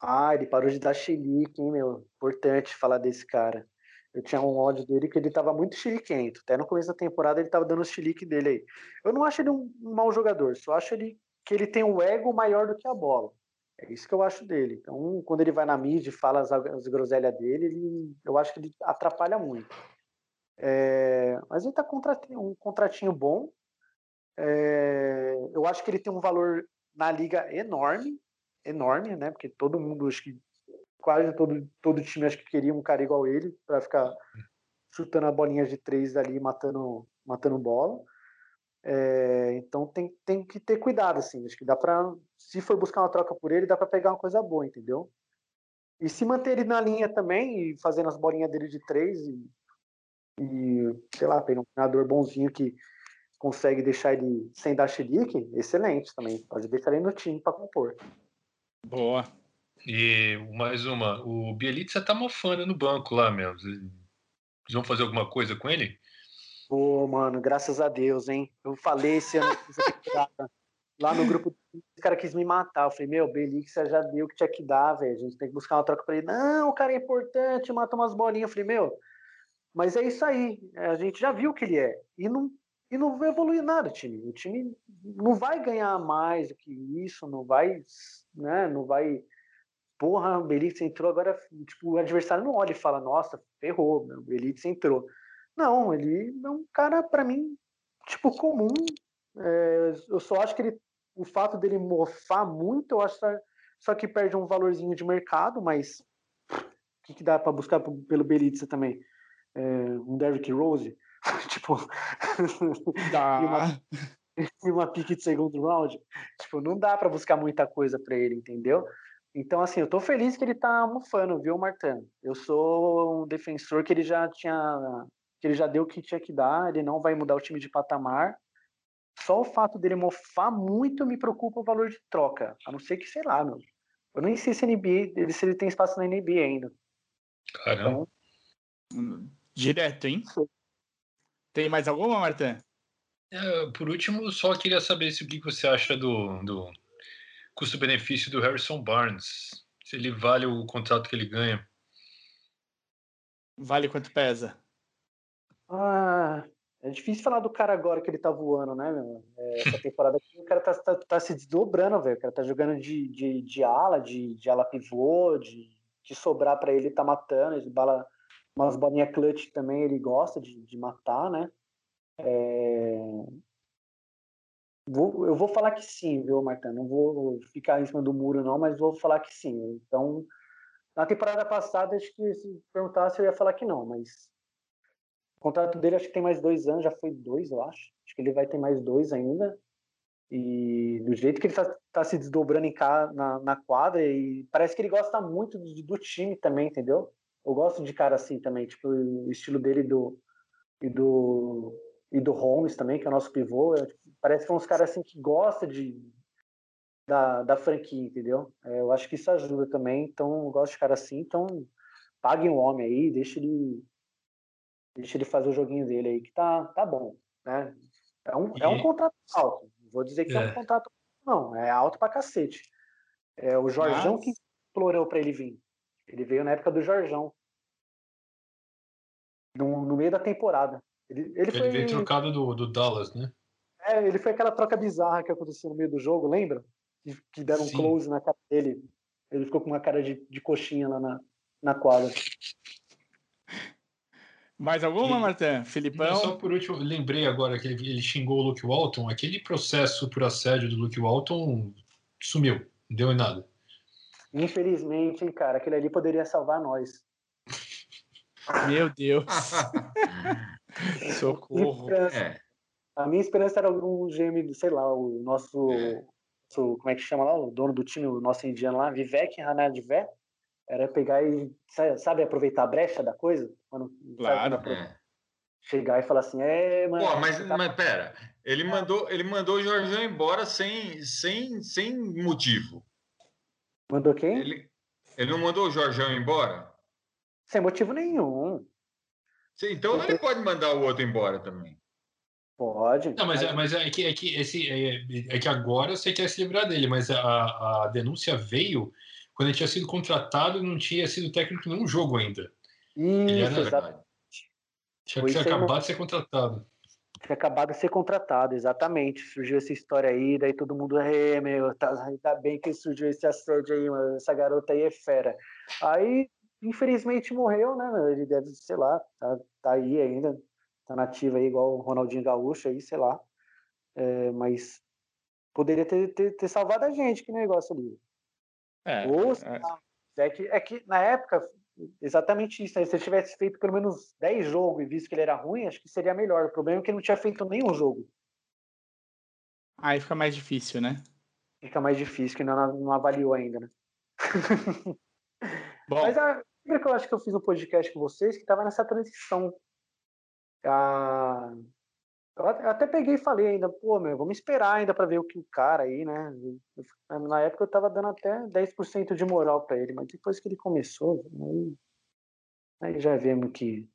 Ah, ele parou de dar chilique, hein, meu? Importante falar desse cara. Eu tinha um ódio dele que ele tava muito chiliquento. Até no começo da temporada ele tava dando o chilique dele aí. Eu não acho ele um mau jogador, só acho ele que ele tem um ego maior do que a bola. É isso que eu acho dele. Então, quando ele vai na mídia e fala as, as groselhas dele, ele, eu acho que ele atrapalha muito. É, mas ele tá com um contratinho bom. É, eu acho que ele tem um valor na liga enorme, enorme, né? Porque todo mundo, acho que quase todo, todo time acho que queria um cara igual ele para ficar chutando a bolinha de três ali, matando, matando bola. É, então tem, tem que ter cuidado, assim. Acho que dá para, se for buscar uma troca por ele, dá para pegar uma coisa boa, entendeu? E se manter ele na linha também e fazendo as bolinhas dele de três e, e sei lá, pegar um treinador bonzinho que consegue deixar ele sem dar chilique, excelente também. Pode deixar ele no time para compor. Boa. E mais uma, o Bielitsa tá mofando no banco lá mesmo. Vocês vão fazer alguma coisa com ele? Pô, mano, graças a Deus, hein? Eu falei esse ano lá no grupo, o cara quis me matar. Eu falei, meu, Belix já deu o que tinha que dar, velho. A gente tem que buscar uma troca pra ele. Não, o cara é importante, mata umas bolinhas. Eu falei, meu, mas é isso aí. É, a gente já viu o que ele é. E não, e não vai evoluir nada, time. O time não vai ganhar mais do que isso, não vai, né? Não vai. Porra, o Belix entrou agora. Tipo, o adversário não olha e fala, nossa, ferrou, meu, o Belix entrou. Não, ele é um cara, para mim, tipo, comum. É, eu só acho que ele, o fato dele mofar muito, eu acho só que perde um valorzinho de mercado, mas o que, que dá para buscar pelo Belitza também? É, um Derrick Rose? tipo, dá. e, uma, e uma pique de segundo round? Tipo, não dá para buscar muita coisa para ele, entendeu? Então, assim, eu tô feliz que ele tá mofando, viu, Martano? Eu sou um defensor que ele já tinha que ele já deu o que tinha que dar, ele não vai mudar o time de patamar. Só o fato dele mofar muito me preocupa o valor de troca. A não ser que, sei lá, meu. Eu nem sei se, NBA, se ele tem espaço na NBA ainda. Caramba. Então, Direto, hein? Tem mais alguma, Martin? É, por último, só queria saber se o que você acha do, do custo-benefício do Harrison Barnes. Se ele vale o contrato que ele ganha. Vale quanto pesa? Ah, é difícil falar do cara agora que ele tá voando, né, meu? É, essa temporada aqui, o cara tá, tá, tá se desdobrando, velho. O cara tá jogando de, de, de ala, de, de ala pivô, de, de sobrar para ele, tá matando. Ele bala umas bolinhas clutch também, ele gosta de, de matar, né? É... Vou, eu vou falar que sim, viu, Marta? Não vou ficar em cima do muro, não, mas vou falar que sim. Então, na temporada passada, acho que se perguntasse, eu ia falar que não, mas o contrato dele acho que tem mais dois anos, já foi dois, eu acho. Acho que ele vai ter mais dois ainda. E do jeito que ele está tá se desdobrando em na, na quadra, e parece que ele gosta muito do, do, time também, entendeu? Eu gosto de cara assim também, tipo, o estilo dele do, e do e do Holmes também, que é o nosso pivô. É, tipo, parece que é uns caras assim que gosta de da, da franquia, entendeu? É, eu acho que isso ajuda também, então eu gosto de cara assim, então paguem o homem aí, deixa ele Deixa ele fazer o joguinho dele aí, que tá, tá bom. Né? É, um, e... é um contrato alto. Vou dizer que é. é. um contrato. Não, é alto pra cacete. É o Jorjão Mas... que implorou pra ele vir. Ele veio na época do Jorjão. No, no meio da temporada. Ele, ele, ele foi... veio trocado do, do Dallas, né? É, ele foi aquela troca bizarra que aconteceu no meio do jogo, lembra? Que, que deram Sim. um close na cara dele. Ele ficou com uma cara de, de coxinha lá na, na quadra. Mais alguma, e, Martin? Filipão? Só por último, lembrei agora que ele, ele, xingou o Luke Walton. Aquele processo por assédio do Luke Walton sumiu, não deu em nada. Infelizmente, cara, aquele ali poderia salvar nós. Meu Deus. Socorro. É. A minha esperança era algum GM, sei lá, o nosso, é. nosso, Como é que chama lá? O dono do time, o nosso indiano lá, Vivek Ranadvé era pegar e, sabe, aproveitar a brecha da coisa? Quando, claro. Sabe, é. Chegar e falar assim, é, mano. Pô, mas, tá... mas pera, ele mandou, ele mandou o Jorjão embora sem, sem, sem motivo. Mandou quem? Ele, ele não mandou o Jorjão embora? Sem motivo nenhum. Então Porque... ele pode mandar o outro embora também. Pode. Não, mas, é, mas é, que, é, que, esse, é, é, que agora você quer se livrar dele, mas a, a denúncia veio quando ele tinha sido contratado, não tinha sido técnico nenhum jogo ainda. Isso, ele era, exatamente. Tinha, tinha acabado de ser contratado. Tinha acabado de ser contratado, exatamente. Surgiu essa história aí, daí todo mundo, é, meu, tá, tá bem que surgiu esse assédio aí, essa garota aí é fera. Aí infelizmente morreu, né? Ele deve, sei lá, tá, tá aí ainda, tá nativo aí, igual o Ronaldinho Gaúcho aí, sei lá. É, mas poderia ter, ter, ter, salvado a gente, que negócio ali. É, Ou, é... é, que, é que na época, exatamente isso, né? se ele tivesse feito pelo menos 10 jogos e visto que ele era ruim, acho que seria melhor. O problema é que ele não tinha feito nenhum jogo. Aí fica mais difícil, né? Fica mais difícil, que não, não avaliou ainda, né? Bom. Mas a, lembra que eu acho que eu fiz um podcast com vocês que estava nessa transição. Ah, eu até peguei e falei ainda, pô, meu, vamos esperar ainda para ver o que o cara aí, né? Na época eu tava dando até 10% de moral para ele, mas depois que ele começou, aí, aí já vimos que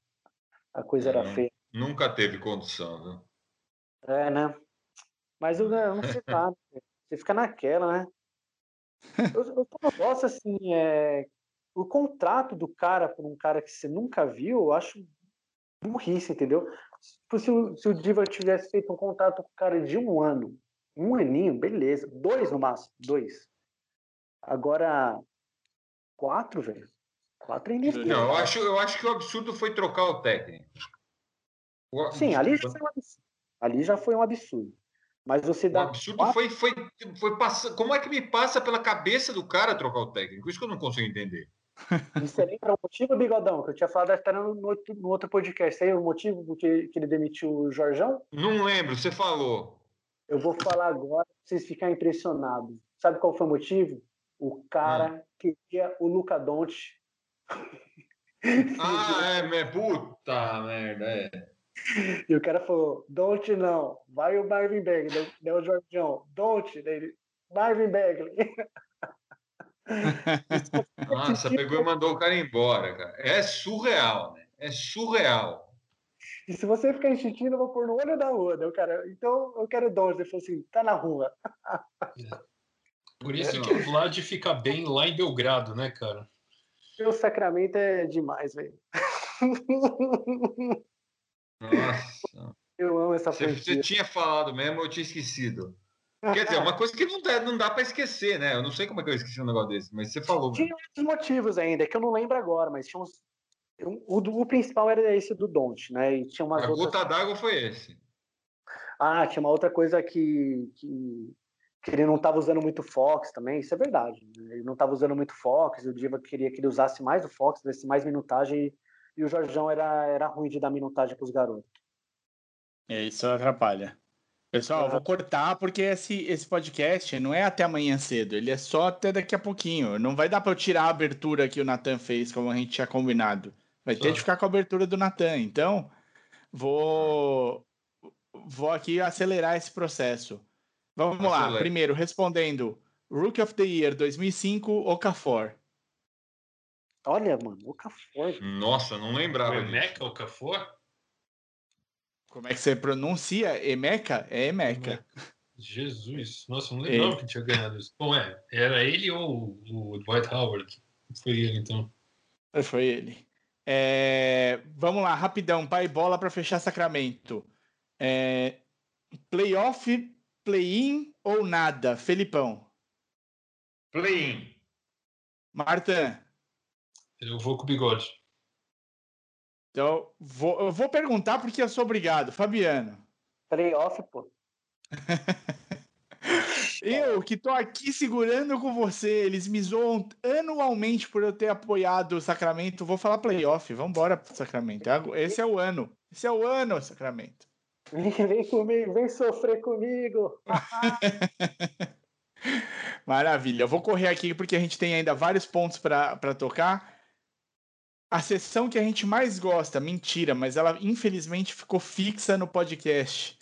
a coisa era feia. Nunca teve condição, né? É, né? Mas eu, eu não sei lá, você fica naquela, né? Eu, eu, eu gosto assim, é, o contrato do cara por um cara que você nunca viu, eu acho burrice, entendeu? Tipo, se o, se o Diva tivesse feito um contrato com o cara de um ano, um aninho, beleza. Dois no máximo, dois. Agora, quatro, velho. Quatro é inesperado. Não, eu acho, eu acho que o absurdo foi trocar o técnico. O... Sim, ali já foi um absurdo. Ali já foi um absurdo. Mas você dá. O absurdo quatro... foi, foi, foi passar. Como é que me passa pela cabeça do cara trocar o técnico? Isso que eu não consigo entender. Você lembra o motivo, Bigodão? Que eu tinha falado até no, no, outro podcast. Aí o motivo que, que ele demitiu o Jorjão? Não lembro, você falou. Eu vou falar agora pra vocês ficarem impressionados. Sabe qual foi o motivo? O cara ah. queria o Luca Donte. Ah, é, é, puta merda, é. E o cara falou, Don't não, vai o Marvin Bagley, deu o Jorjão, Don't, Marvin Bagley. Nossa, pegou e mandou o cara embora, cara. É surreal, né? É surreal. E se você ficar insistindo, eu vou pôr no olho da rua. Eu quero, então eu quero dois. Ele falou assim: tá na rua. Por isso é, que o Vlad fica bem lá em Belgrado, né, cara? O Sacramento é demais, velho. Nossa. Eu amo essa você, você tinha falado mesmo, eu tinha esquecido. Quer dizer, uma coisa que não dá, não dá para esquecer, né? Eu não sei como é que eu esqueci um negócio desse, mas você falou. Tinha outros motivos ainda, que eu não lembro agora, mas tinha uns. O, o principal era esse do Don't, né? E tinha umas A outras... gota d'água foi esse. Ah, tinha uma outra coisa que, que, que ele não estava usando muito Fox também, isso é verdade. Né? Ele não estava usando muito Fox, o Diva queria que ele usasse mais o Fox, desse mais minutagem, e, e o Jorjão era, era ruim de dar minutagem para os garotos. É, isso atrapalha. Pessoal, eu vou cortar porque esse, esse podcast não é até amanhã cedo, ele é só até daqui a pouquinho. Não vai dar para eu tirar a abertura que o Natan fez, como a gente tinha combinado. Vai ter de ficar com a abertura do Natan. Então, vou, vou aqui acelerar esse processo. Vamos Acelera. lá. Primeiro, respondendo: Rookie of the Year 2005, Okafor. Olha, mano, Okafor. Nossa, não lembrava. O Meca Okafor? Como é que você pronuncia? Emeca? É Emeca. Jesus, nossa, não lembrava que tinha ganhado isso. Bom, é, era ele ou o Dwight Howard? Foi ele, então. Foi ele. É, vamos lá, rapidão, pai bola para fechar Sacramento. É, playoff, play-in ou nada? Felipão. Play-in. Marta. Eu vou com o bigode. Então, vou, eu vou perguntar porque eu sou obrigado. Fabiano. Playoff, pô. eu que tô aqui segurando com você, eles me zoam anualmente por eu ter apoiado o Sacramento. Vou falar playoff, vambora Sacramento. É esse é o ano. Esse é o ano, Sacramento. Vem comigo, vem sofrer comigo. Maravilha. Eu vou correr aqui porque a gente tem ainda vários pontos para tocar. A sessão que a gente mais gosta, mentira, mas ela infelizmente ficou fixa no podcast.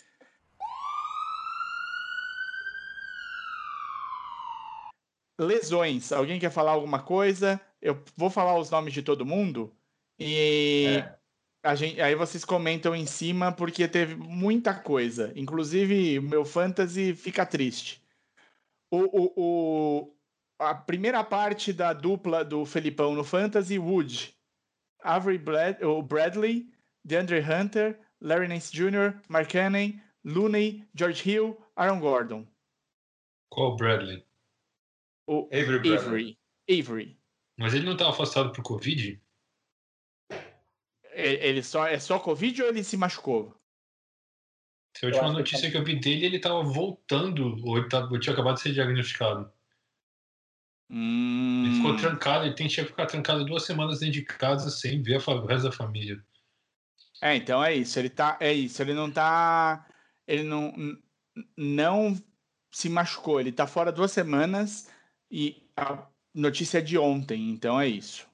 Lesões. Alguém quer falar alguma coisa? Eu vou falar os nomes de todo mundo e é. a gente, aí vocês comentam em cima porque teve muita coisa. Inclusive, meu fantasy fica triste. O, o, o, a primeira parte da dupla do Felipão no Fantasy, Wood Avery Brad, o Bradley, DeAndre Hunter, Larry Nance Jr., Mark Cannon, Looney, George Hill, Aaron Gordon. Qual Bradley? O Avery. Avery. Avery. Mas ele não tá afastado por Covid? Ele ele só, é só Covid ou ele se machucou? Se a última notícia que eu vi dele, ele tava voltando, ou ele, tava, ou tinha acabado de ser diagnosticado. Hum, Ele ficou trancado, ele tem que ficar trancado duas semanas dentro de casa sem ver a o resto da família. É, então é isso. Ele tá. É isso. Ele não tá. Ele não. Não se machucou. Ele tá fora duas semanas e a notícia é de ontem. Então é isso.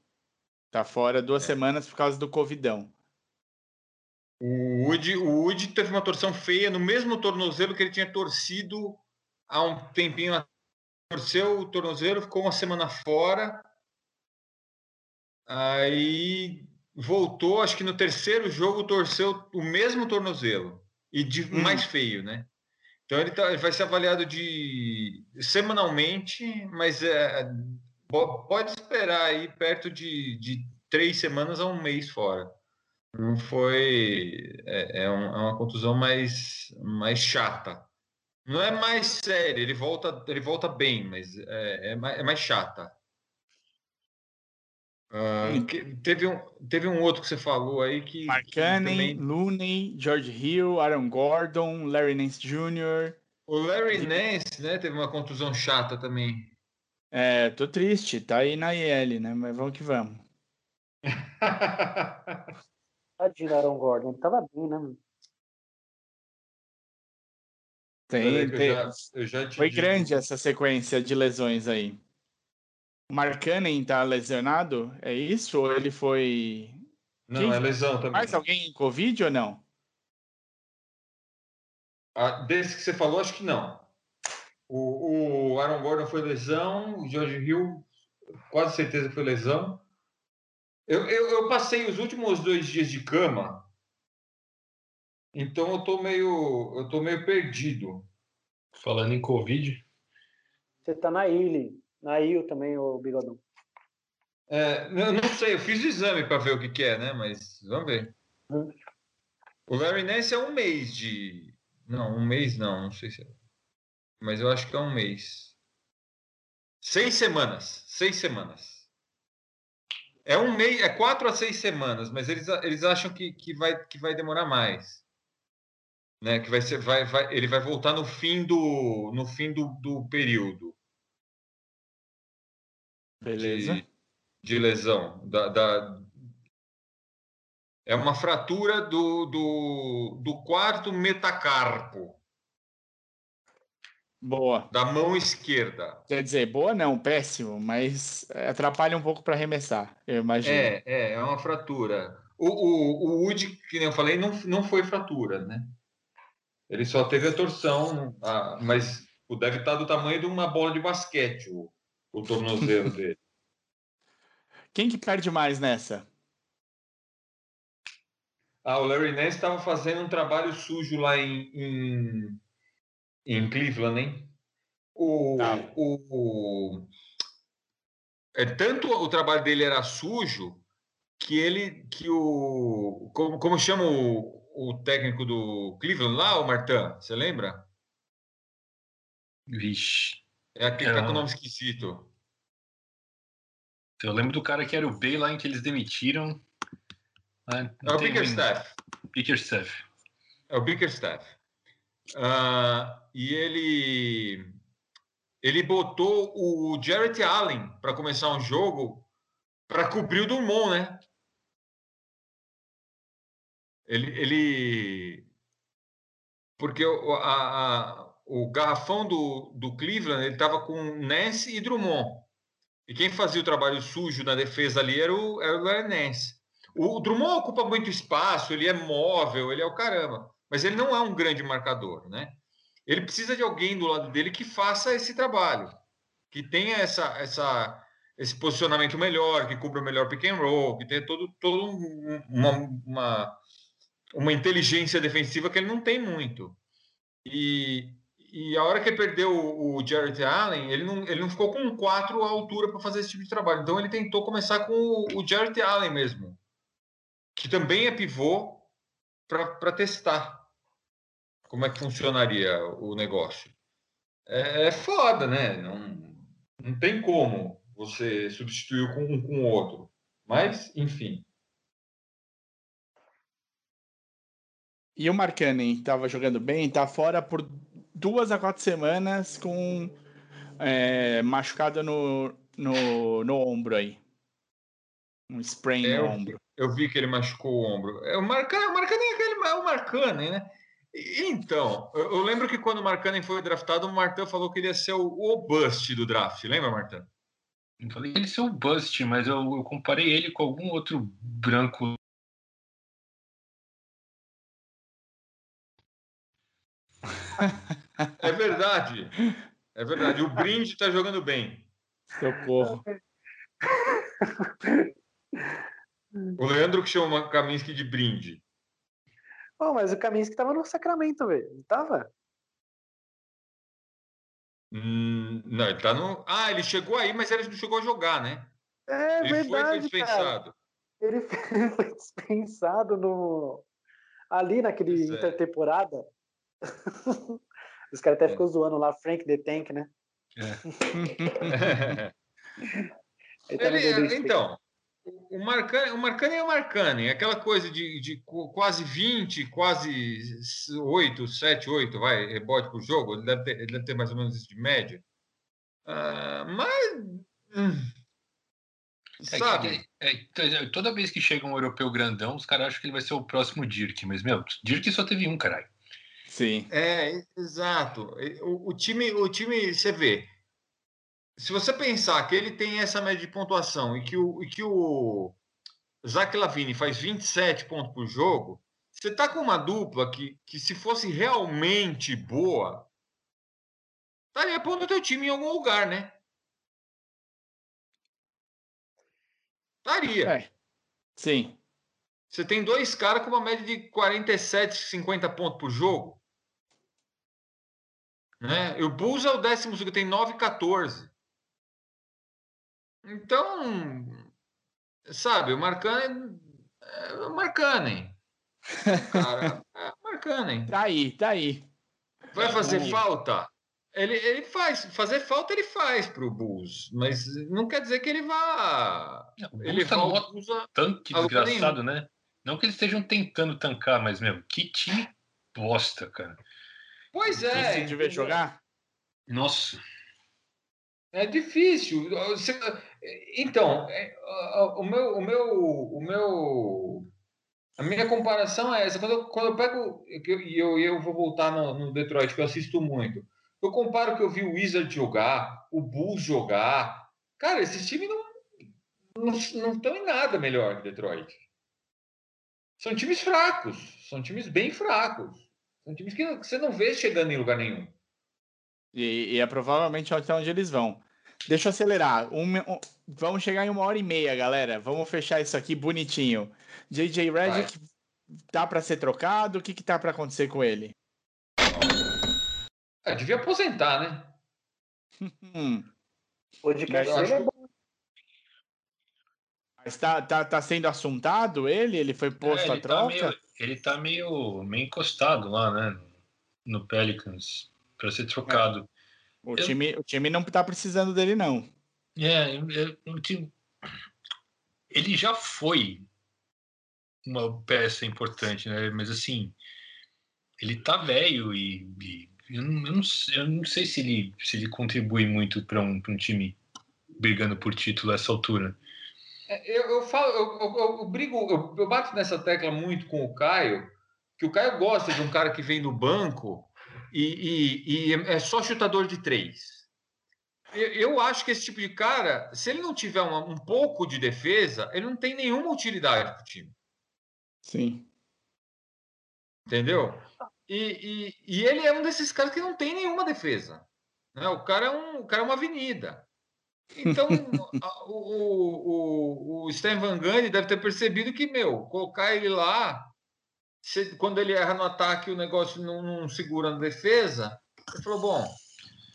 Tá fora duas semanas por causa do Covidão. O Woody, o Woody teve uma torção feia no mesmo tornozelo que ele tinha torcido há um tempinho. Torceu o tornozelo, ficou uma semana fora. Aí voltou, acho que no terceiro jogo torceu o mesmo tornozelo. E de Hum. mais feio, né? Então ele, tá- ele vai ser avaliado de semanalmente, mas é, po- pode esperar aí perto de, de três semanas a um mês fora. Não foi. É, é um- é uma contusão mais, mais chata. Não é mais séria, ele volta, ele volta bem, mas é, é, mais, é mais chata. Hum. que- teve, um, teve um outro que você falou aí que. que Marcane, também- Looney, George Hill, Aaron Gordon, Larry Nance Jr. O Larry Nance, né, teve uma contusão chata também. É, tô triste, tá aí na IL, né? Mas vamos que vamos. Tadinho Aaron Gordon. Ele tava bem, né? Tem, eu tem- já- eu já Foi digo. grande essa sequência de lesões aí. O Markkanen tá lesionado? É isso? Ou ele foi. Não, Quem- é lesão também. Mais alguém em Covid ou não? Ah, desse que você falou, acho que não. O, o Aaron Gordon foi lesão, o George Hill, quase certeza que foi lesão. Eu, eu, eu passei os últimos dois dias de cama, então eu tô meio, eu tô meio perdido. Falando em Covid, Você tá na ilha. Na ilha também, o Bigodão. É, eu não sei, eu fiz o exame para ver o que, que é, né? Mas vamos ver. Hum. O Larry Nance é um mês de. Não, um mês não, não sei se é. Mas eu acho que é um mês. Seis semanas. Seis semanas. É um mês, é quatro a seis semanas, mas eles, eles acham que, que, vai, que vai demorar mais. Né? Que vai ser, vai, vai, ele vai voltar no fim do, no fim do, do período Beleza. de, de lesão. Da, da- É uma fratura do, do, do quarto metacarpo, Boa. da mão esquerda. Quer dizer, boa não, péssimo, mas atrapalha um pouco para arremessar, eu imagino. É, é, é uma fratura. O, o, o Woody, que nem eu falei, não, não foi fratura, né? Ele só teve a torção, ah, mas o deve estar do tamanho de uma bola de basquete, o, o tornozelo dele. Quem que perde mais nessa? Ah, o Larry Nance estava fazendo um trabalho sujo lá em, em, em Cleveland, hein? O, Tá. o, o- é, tanto o trabalho dele era sujo que ele que o como, como chama o, o técnico do Cleveland lá, o Martin, você lembra? vixe. É aquele que tá com Ah. nome esquisito. Eu lembro do cara que era o Bay lá em que eles demitiram. Ah, É o Bickerstaff. Bickerstaff. É o Bickerstaff. Ah, e ele ele botou o Jarrett Allen para começar um jogo para cobrir o Drummond, né? Ele, ele porque o, a- a- o garrafão do, do Cleveland ele estava com Nance e Drummond. E quem fazia o trabalho sujo na defesa ali era o, era o Nance. O Drummond ocupa muito espaço, ele é móvel, ele é o caramba. Mas ele não é um grande marcador, né? Ele precisa de alguém do lado dele que faça esse trabalho, que tenha essa, essa, esse posicionamento melhor, que cubra melhor pick and roll, que tenha todo, todo um- uma, uma, uma inteligência defensiva que ele não tem muito. E, e a hora que ele perdeu o, o Jarrett Allen, ele não, ele não ficou com quatro à altura para fazer esse tipo de trabalho. Então ele tentou começar com o, o Jarrett Allen mesmo, que também é pivô para testar como é que funcionaria o negócio. É, é foda, né? Não, não tem como. você substituiu com um com o outro. Mas, enfim. E o Markkanen estava jogando bem, tá fora por duas a quatro semanas com é, machucado no, no, no ombro aí. Um sprain É, no eu, ombro. eu vi que ele machucou o ombro. É, o Marcano, o é aquele é o Marcano, né? Então, eu, eu lembro que quando o Marcano foi draftado, o Martão falou que ele ia ser o, o bust do draft. Lembra, Martão? Eu falei que ele ser o bust, mas eu, eu comparei ele com algum outro branco. É verdade. É verdade. O Brinde tá jogando bem. Socorro. O Leandro que chama o Kaminsky de Brinde. Pô, mas o Kaminsky tava no Sacramento, velho. Não tava? Hum, não, ele tá no. Ah, ele chegou aí, mas ele não chegou a jogar, né? É ele foi, foi verdade, cara. dispensado. Ele foi dispensado no... ali naquele é. intertemporada. Os caras até ficou zoando lá, Frank the Tank, né? Ele tá Ele- então, o Marcani, o Marcani é o Marcani, aquela coisa de, de qu- quase 20, quase 8, 7, 8, vai, rebote por jogo, ele deve ter, ele deve ter mais ou menos isso de média. Ah, mas. hum, É, sabe? é, é, toda vez que chega um europeu grandão, os caras acham que ele vai ser o próximo Dirk, mas, meu, Dirk só teve um, caralho. Sim. É, exato. O, o time, o time, você vê. Se você pensar que ele tem essa média de pontuação e que o, e que o Zach Lavine faz 27 pontos por jogo, você tá com uma dupla que, que se fosse realmente boa, estaria pondo o teu time em algum lugar, né? Estaria. É. Sim. Você tem dois caras com uma média de 47, 50 pontos por jogo. Né? E o Bulls é o décimo segundo, tem 9, 14. Então, sabe, o Marcanen é o Marcanen. Cara, é o Marcanen. Tá aí, tá aí. Vai fazer Hum. falta? Ele, ele faz. Fazer falta ele faz pro Bulls. Mas não quer dizer que ele vá. O Ele tá vai num ao Bulls a- tanque desgraçado, né? Não que eles estejam tentando tancar, mas, meu, que time bosta, cara. Pois é. Difícil de ver jogar? Nossa. É difícil. Então, é, o meu, o meu, o meu, a minha comparação é essa. Quando eu, quando eu pego e eu, eu vou voltar no, no Detroit, que eu assisto muito. Eu comparo o que eu vi o Wizard jogar, o Bulls jogar. Cara, esses times não não não estão em nada melhor que Detroit. São times fracos, são times bem fracos. São times que você não vê chegando em lugar nenhum. E, e é provavelmente até onde eles vão. Deixa eu acelerar. Um- um- vamos chegar em uma hora e meia, galera. Vamos fechar isso aqui bonitinho. JJ Redick tá para ser trocado? O que que tá para acontecer com ele? É, devia aposentar, né? Hum, O podcast acho é bom. mas tá, tá, tá sendo assuntado ele? Ele foi posto É, a ele, tá troca? meio, ele tá meio, meio encostado lá, né? No Pelicans, para ser trocado. O, eu- time, o time não tá precisando dele, não. É, eu- eu te- ele já foi uma peça importante, né? Mas assim, ele tá velho e, e eu, não, eu não sei- eu não sei se ele, se ele contribui muito para um, pra um time brigando por título a essa altura. É, Eu, eu falo, eu, eu- eu- brigo, eu, eu bato nessa tecla muito com o Caio, que o Caio gosta de um cara que vem no banco e, e- e é só chutador de três. Eu, eu acho que esse tipo de cara, se ele não tiver uma- um pouco de defesa, ele não tem nenhuma utilidade para o time. Sim. Entendeu? E, e- e ele é um desses caras que não tem nenhuma defesa. né? O, cara é um, o cara é uma avenida. Então, a- o, o, o, o Stan Van Gundy deve ter percebido que, meu, colocar ele lá, se- quando ele erra no ataque o negócio não, não segura na defesa, ele falou, bom,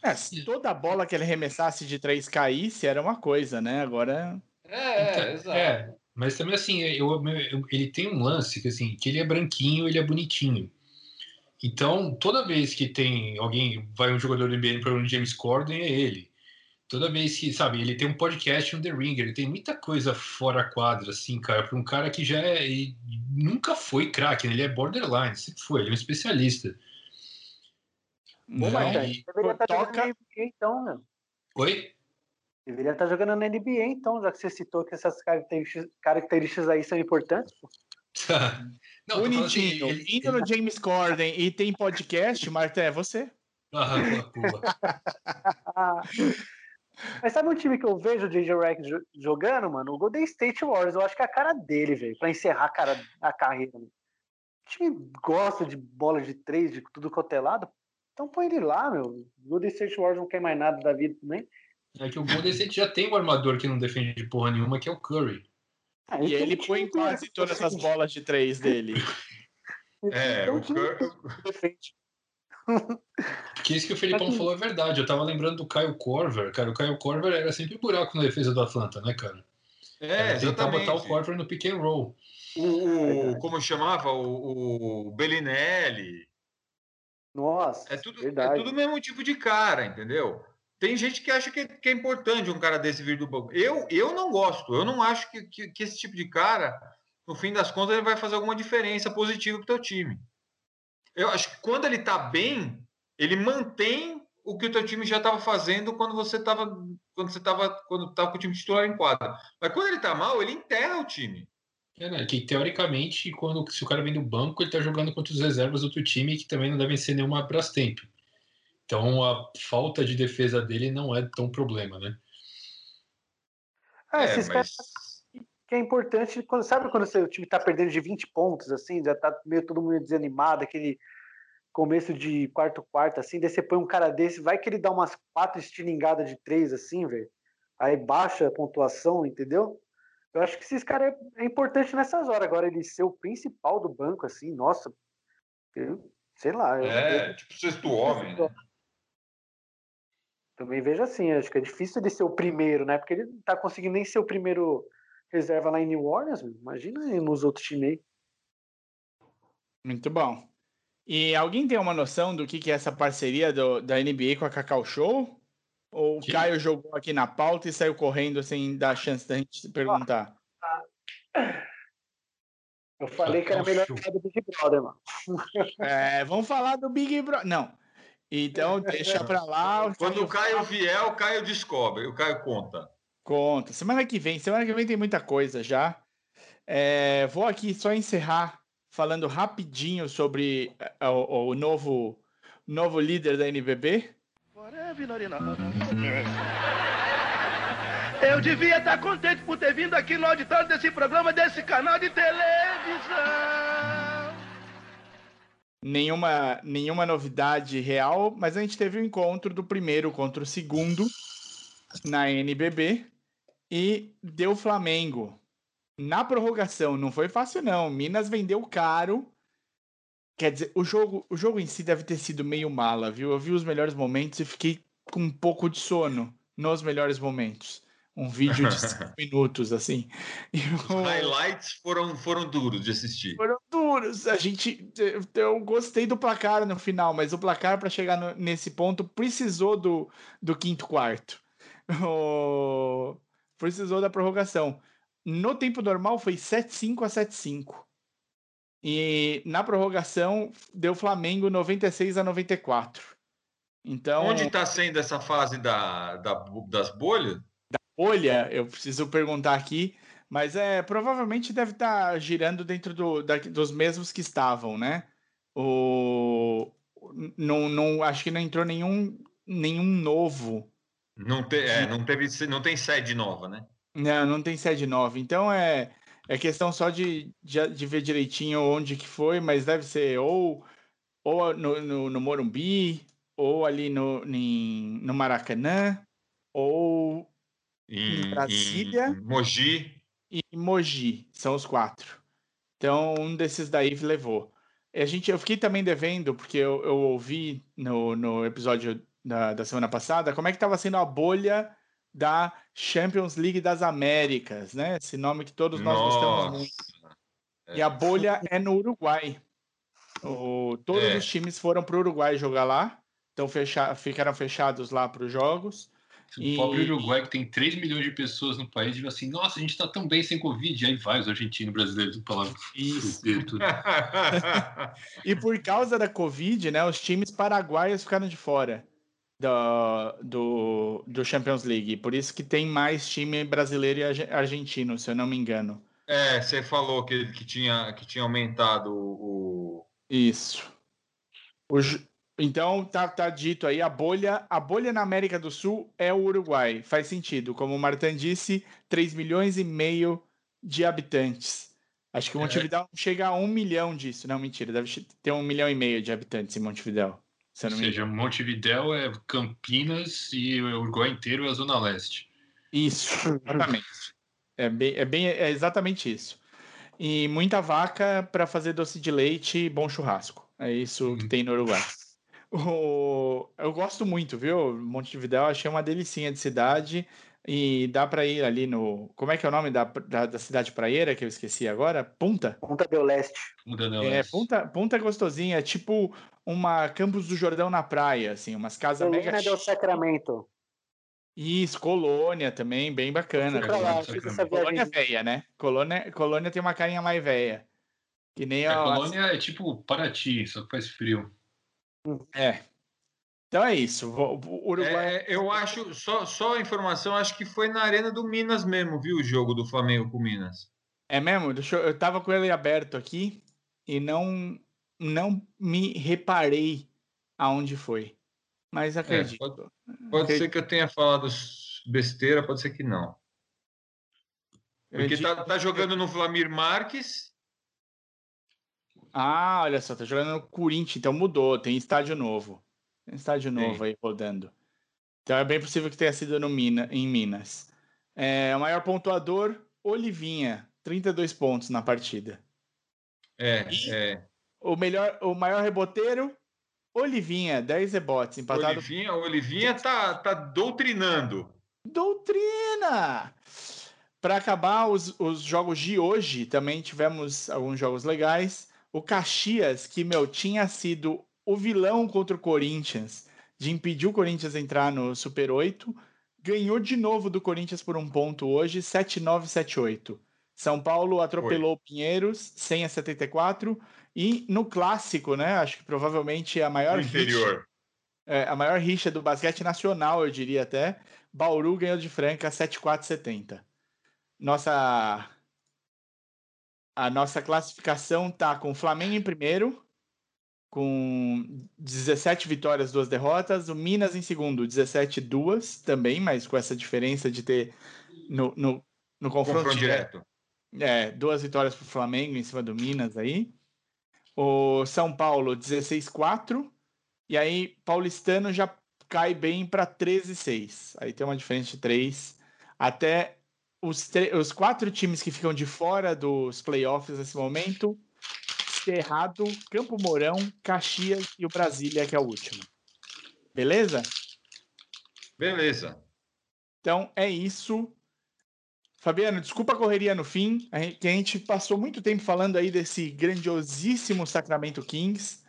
É, se toda bola que ele arremessasse de três caísse, era uma coisa, né? Agora. é, Então, é, exato. é, mas também assim, eu, eu- ele tem um lance que assim, que ele é branquinho, ele é bonitinho. Então, toda vez que tem alguém, vai um jogador do NBA para o James Corden, é ele. Toda vez que, sabe, ele tem um podcast on The Ring, ele tem muita coisa fora a quadra, assim, cara, para um cara que já é, e nunca foi craque, né? ele é borderline, sempre foi, ele é um especialista. Né? Marcelo, E- deveria estar jogando toca- na NBA então, meu. Oi? Deveria estar jogando na NBA então, já que você citou que essas características, características aí são importantes. pô. Não, assim, Bonitinho. ele- Indo no James Corden e tem podcast, Marta, é você. Ah, pula. Mas sabe um time que eu vejo o JJ Redick jo- jogando, mano? O Golden State Warriors. Eu acho que é a cara dele, velho, pra encerrar a, cara, a carreira. Mano. O time gosta de bola de três, de tudo cotelado. Então põe ele lá, meu. O Golden State Warriors não quer mais nada da vida também. É que o Golden State já tem um armador que não defende de porra nenhuma, que é o Curry. Ah, E ele põe quase todas as bolas de três dele. É, então o time Cur- defende. Que isso que o Felipão Mas- falou é verdade. Eu tava lembrando do Kyle Korver, cara. O Kyle Korver era sempre buraco na defesa do Atlanta, né, cara? É, Era tentar botar o. Korver no pick and roll. O, o- como chamava? O, o Bellinelli. Nossa, É tudo, é verdade. tudo o mesmo tipo de cara, entendeu? Tem gente que acha que, que é importante um cara desse vir do banco. Eu, eu não gosto. Eu não acho que, que, que esse tipo de cara, no fim das contas, ele vai fazer alguma diferença positiva pro teu time. Eu acho que quando ele tá bem, ele mantém o que o teu time já estava fazendo quando você estava quando você tava, quando tava com o time titular em quadra. Mas quando ele tá mal, ele enterra o time. É, né? Que teoricamente, quando se o cara vem do banco, ele tá jogando contra os reservas do outro time que também não devem ser nenhuma Brastemp. Então a falta de defesa dele não é tão problema, né? Ah, É, esses caras mas que é importante, quando, sabe quando o time tá perdendo de 20 pontos, assim, já tá meio todo mundo desanimado, aquele começo de quarto quarto, assim, daí você põe um cara desse, vai que ele dá umas quatro estilingadas de três, assim, velho, aí baixa a pontuação, entendeu? Eu acho que esses caras é, é importante nessas horas, agora ele ser o principal do banco, assim, nossa, eu, sei lá. eu- é, eu- tipo sexto homem, né? Também vejo assim, acho que é difícil ele ser o primeiro, né? Porque ele não tá conseguindo nem ser o primeiro reserva lá em New Orleans, meu. imagina aí nos outros times aí. Muito bom. E alguém tem uma noção do que, que é essa parceria do- da NBA com a Cacau Show? Ou o Caio jogou aqui na pauta e saiu correndo sem dar chance da gente se perguntar? Eu falei que era melhor ficar do Big Brother, mano. É, vamos falar do Big Brother. Não. Então, deixa pra lá. Quando o Caio vier, o Caio descobre, o Caio conta. Conta. Semana que vem. Semana que vem tem muita coisa já. É, vou aqui só encerrar falando rapidinho sobre é, o, o novo, novo líder da NBB. Eu devia estar contente por ter vindo aqui no auditório desse programa, desse canal de televisão. Nenhuma, nenhuma novidade real, mas a gente teve o encontro do primeiro contra o segundo na NBB e deu Flamengo. Na prorrogação, não foi fácil não. Minas vendeu caro. Quer dizer, o jogo, o jogo em si deve ter sido meio mala, viu? Eu vi os melhores momentos e fiquei com um pouco de sono nos melhores momentos. Um vídeo de cinco minutos, assim. E Os o- highlights foram, foram duros de assistir. foram duros. A gente, eu, gostei do placar no final, mas o placar para chegar no- nesse ponto precisou do, do quinto quarto. O- precisou da prorrogação. No tempo normal foi 7-5 a 7-5. E na prorrogação deu Flamengo 96 a 94. Então, Onde está sendo essa fase da, da- das bolhas? Olha, eu preciso perguntar aqui, mas é provavelmente deve estar girando dentro do, da- dos mesmos que estavam, né? O não, não acho que não entrou nenhum nenhum novo. Não, te, é, não, teve, não tem sede nova, né? Não, não tem sede nova. Então é é questão só de, de, de ver direitinho onde que foi, mas deve ser ou ou no, no, no Morumbi, ou ali no, em- no Maracanã, ou Em, Brasília? em Mogi. e Mogi, são os quatro. Então, um desses daí levou. E A gente, eu fiquei também devendo, porque eu, eu ouvi no, no episódio da, da semana passada como é que estava sendo a bolha da Champions League das Américas, né? Esse nome que todos nós gostamos muito. Nossa. E a bolha é no Uruguai. O, todos É. os times foram para o Uruguai jogar lá, então fecha, ficaram fechados lá para os jogos. O E- pobre Uruguai, que tem 3 milhões de pessoas no país, diz assim: nossa, a gente tá tão bem sem Covid. E aí vai os argentinos brasileiros pra lá Isso. E por causa da Covid, né, os times paraguaios ficaram de fora do, do, do Champions League. Por isso que tem mais time brasileiro e arge- argentino, se eu não me engano. É, você falou que, que, tinha, que tinha aumentado o. Isso. O então tá, tá dito aí, a bolha, a bolha na América do Sul é o Uruguai. Faz sentido. Como o Martin disse, 3 milhões e meio de habitantes. Acho que o É. Montevideo não chega a um milhão disso. Não, mentira. Deve ter um milhão e meio de habitantes em Montevideo. Se Ou seja, Montevidéu é Campinas e o Uruguai inteiro é a Zona Leste. Isso, exatamente. É, bem, é, bem, é exatamente isso. E muita vaca para fazer doce de leite e bom churrasco. É isso que tem no Uruguai. O- eu gosto muito, viu? Montevidéu, achei uma delicinha de cidade. E dá para ir ali no. Como é que é o nome da, da, da cidade praieira que eu esqueci agora? Punta? Punta del Leste. Mudando É, Punta, Punta é gostosinha, é tipo uma Campos do Jordão na praia, assim, umas casas mega Colônia del Sacramento. Isso, Colônia também, bem bacana. Lá, Colônia, velha, né? Colônia, Colônia tem uma carinha mais velha. Que nem A a. colônia é tipo Paraty, só que faz frio. É. Então é isso. O Uruguai. É, eu acho, só, só a informação, acho que foi na Arena do Minas mesmo, viu? O jogo do Flamengo com o Minas. É mesmo? Deixa eu, eu tava com ele aberto aqui e não, não me reparei aonde foi. Mas acredito. É, pode pode ser que eu tenha falado besteira, pode ser que não. Porque Acredito tá, tá jogando no Flamir Marques. Ah, olha só, tá jogando no Corinthians, então mudou, tem estádio novo. Estádio novo aí rodando. Então é bem possível que tenha sido no Mina, em Minas. É, o maior pontuador, Olivinha, 32 pontos na partida. É, é. O melhor, o maior reboteiro, Olivinha, 10 rebotes, empatado. Olivinha, Olivinha tá, tá doutrinando. Doutrina! Para acabar os, os jogos de hoje, também tivemos alguns jogos legais. O Caxias, que, meu, tinha sido o vilão contra o Corinthians, de impedir o Corinthians entrar no Super 8, ganhou de novo do Corinthians por um ponto hoje, 7-9, 7-8. São Paulo atropelou o Pinheiros, 100 a 74. E no clássico, né? Acho que provavelmente a maior No interior. é, a maior rixa do basquete nacional, eu diria até. Bauru ganhou de Franca 7-4-70. Nossa a nossa classificação tá com o Flamengo em primeiro, com 17 vitórias, duas derrotas. O Minas em segundo, 17 duas também, mas com essa diferença de ter no, no, no confronto, Confronto direto. É, duas vitórias para o Flamengo em cima do Minas aí. O São Paulo, 16-4. E aí, Paulistano já cai bem para 13-6. Aí tem uma diferença de 3. Até os, os quatro times que ficam de fora dos playoffs nesse momento: Cerrado, Campo Mourão, Caxias e o Brasília, que é o último. Beleza? Beleza. Então é isso. Fabiano, desculpa a correria no fim, a gente, que a gente passou muito tempo falando aí desse grandiosíssimo Sacramento Kings.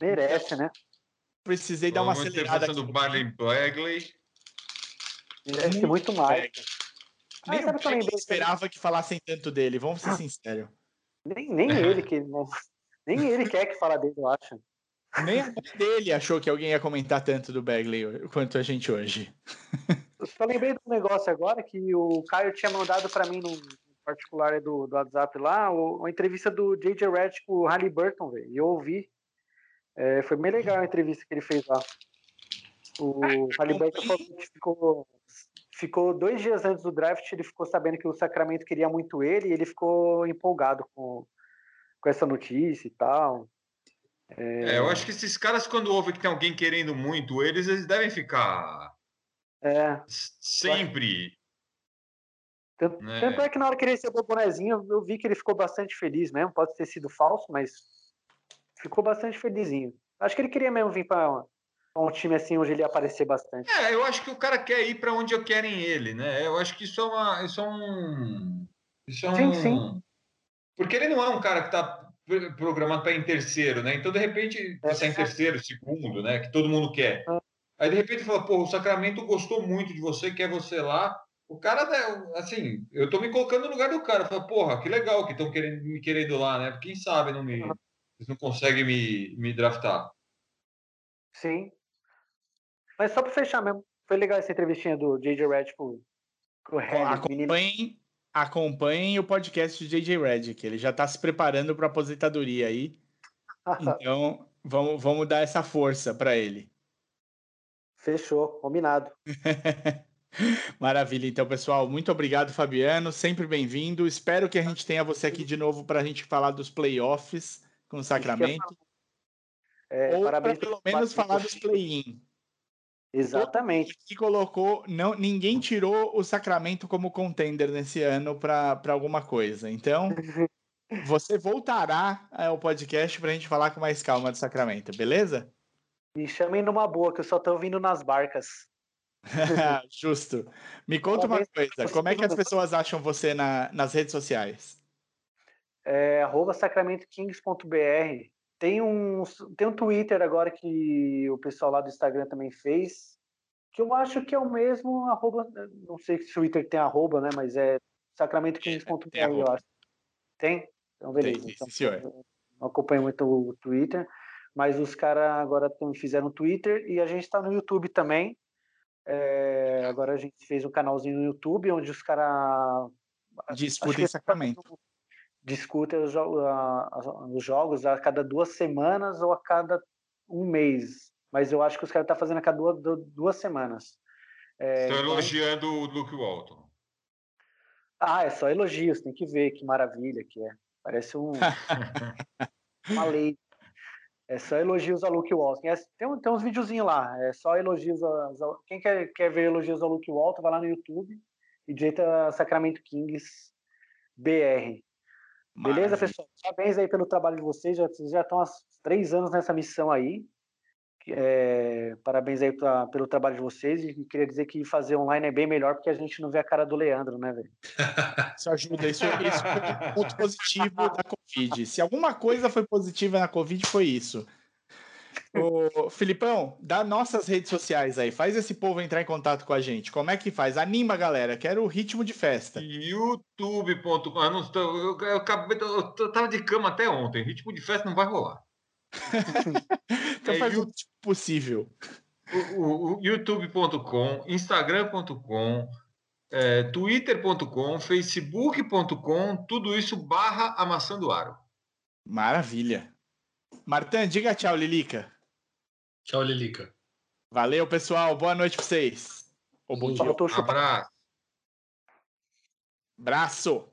Merece, né? Precisei dar uma Vamos ter acelerada passando aqui. o Barley Bagley. Merece muito mais. Ah, Nem o que? Beck esperava que falassem tanto dele, vamos Ah. ser sinceros. Nem, nem ele que. não- Nem ele quer que fala dele, eu acho. Nem a mãe dele achou que alguém ia comentar tanto do Bagley quanto a gente hoje. Eu só lembrei de um negócio agora que o Caio tinha mandado para mim no particular do, do WhatsApp lá, uma entrevista do J.J. Redd com o Halliburton, velho. E eu ouvi. É, foi bem legal a entrevista que ele fez lá. O Halliburton falou que ficou, ficou dois dias antes do draft, ele ficou sabendo que o Sacramento queria muito ele e ele ficou empolgado com, com essa notícia e tal. É, eu acho que esses caras, quando ouvem que tem alguém querendo muito eles, eles devem ficar É, sempre. Tanto, né? tanto é que na hora que ele recebeu o bonezinho, eu vi que ele ficou bastante feliz mesmo. Pode ter sido falso, mas ficou bastante felizinho. Acho que ele queria mesmo vir para um time assim onde ele ia aparecer bastante. É, eu acho que o cara quer ir para onde eu querem ele, né? Eu acho que isso é uma, isso é um, isso é um, Sim, sim. Porque ele não é um cara que está programado para ir em terceiro, né? Então de repente você é em terceiro, segundo, né? Que todo mundo quer. Aí de repente fala, pô, o Sacramento gostou muito de você, quer você lá. O cara, né, assim, eu tô me colocando no lugar do cara. Fala, porra, que legal que estão querendo, me querendo lá, né? Quem sabe não me, eles não conseguem me, me draftar. Sim. Mas só para fechar mesmo, foi legal essa entrevistinha do J.J. Redd com, com o Red. Acompanhem, acompanhem o podcast de J.J. Que ele já está se preparando para aposentadoria aí. Então, vamos, vamos dar essa força para ele. Fechou, combinado. Maravilha. Então, pessoal, muito obrigado, Fabiano. Sempre bem-vindo. Espero que a gente tenha você aqui de novo para a gente falar dos playoffs com o Sacramento. É, Ou para parabéns pelo menos falar dos play-in. Exatamente. Que colocou, não, ninguém tirou o Sacramento como contender nesse ano para alguma coisa. Então, você voltará ao podcast para a gente falar com mais calma do Sacramento, beleza? Me chamem numa boa, que eu só tô ouvindo nas barcas. Justo. Me conta uma coisa, como é que as pessoas acham você na- nas redes sociais? É, arroba sacramentokings.br. Tem um, tem um Twitter agora que o pessoal lá do Instagram também fez, que eu acho que é o mesmo arroba, não sei se o Twitter tem arroba, né, mas é sacramentokings.br, Tem eu arroba. acho. Tem? Então, beleza. Tem, Então, senhor. eu não acompanho muito o Twitter, mas os caras agora fizeram Twitter e a gente está no YouTube também. É, agora a gente fez um canalzinho no YouTube onde os caras Disputa em Sacramento. Discutem os, jo- a- a- os jogos a cada duas semanas ou a cada um mês. Mas eu acho que os caras estão fazendo a cada duas, du- duas semanas. É, Estão então- elogiando o Luke Walton. Ah, é só elogios, tem que ver que maravilha que é. Parece um, uma lei. É só elogios ao Luke Walton. É, tem, tem uns videozinhos lá, é só elogios. a- quem quer, quer ver elogios ao Luke Walton, vai lá no YouTube e digita Sacramento Kings BR. Beleza, Maravilha. pessoal? Parabéns aí pelo trabalho de vocês. Já, vocês já estão há três anos nessa missão aí. É, parabéns aí pra- pelo trabalho de vocês. E queria dizer que fazer online é bem melhor porque a gente não vê a cara do Leandro, né, velho? Isso ajuda, isso, isso foi um ponto positivo da Covid. Se alguma coisa foi positiva na Covid, foi isso. Ô, Filipão, dá nossas redes sociais aí, faz esse povo entrar em contato com a gente. Como é que faz? Anima, galera, quero o ritmo de festa. youtube.com. Não Eu, eu, acabei- eu, eu tava de cama até ontem. Ritmo de festa não vai rolar. Então É faz o tipo possível. O, o- o youtube.com, instagram.com, é, twitter.com, facebook.com, tudo isso barra amassando aro. Maravilha. Martã, diga tchau, Lilica. Tchau, Lilica. Valeu, pessoal. Boa noite pra vocês. Ou bom dia. Abraço. Braço.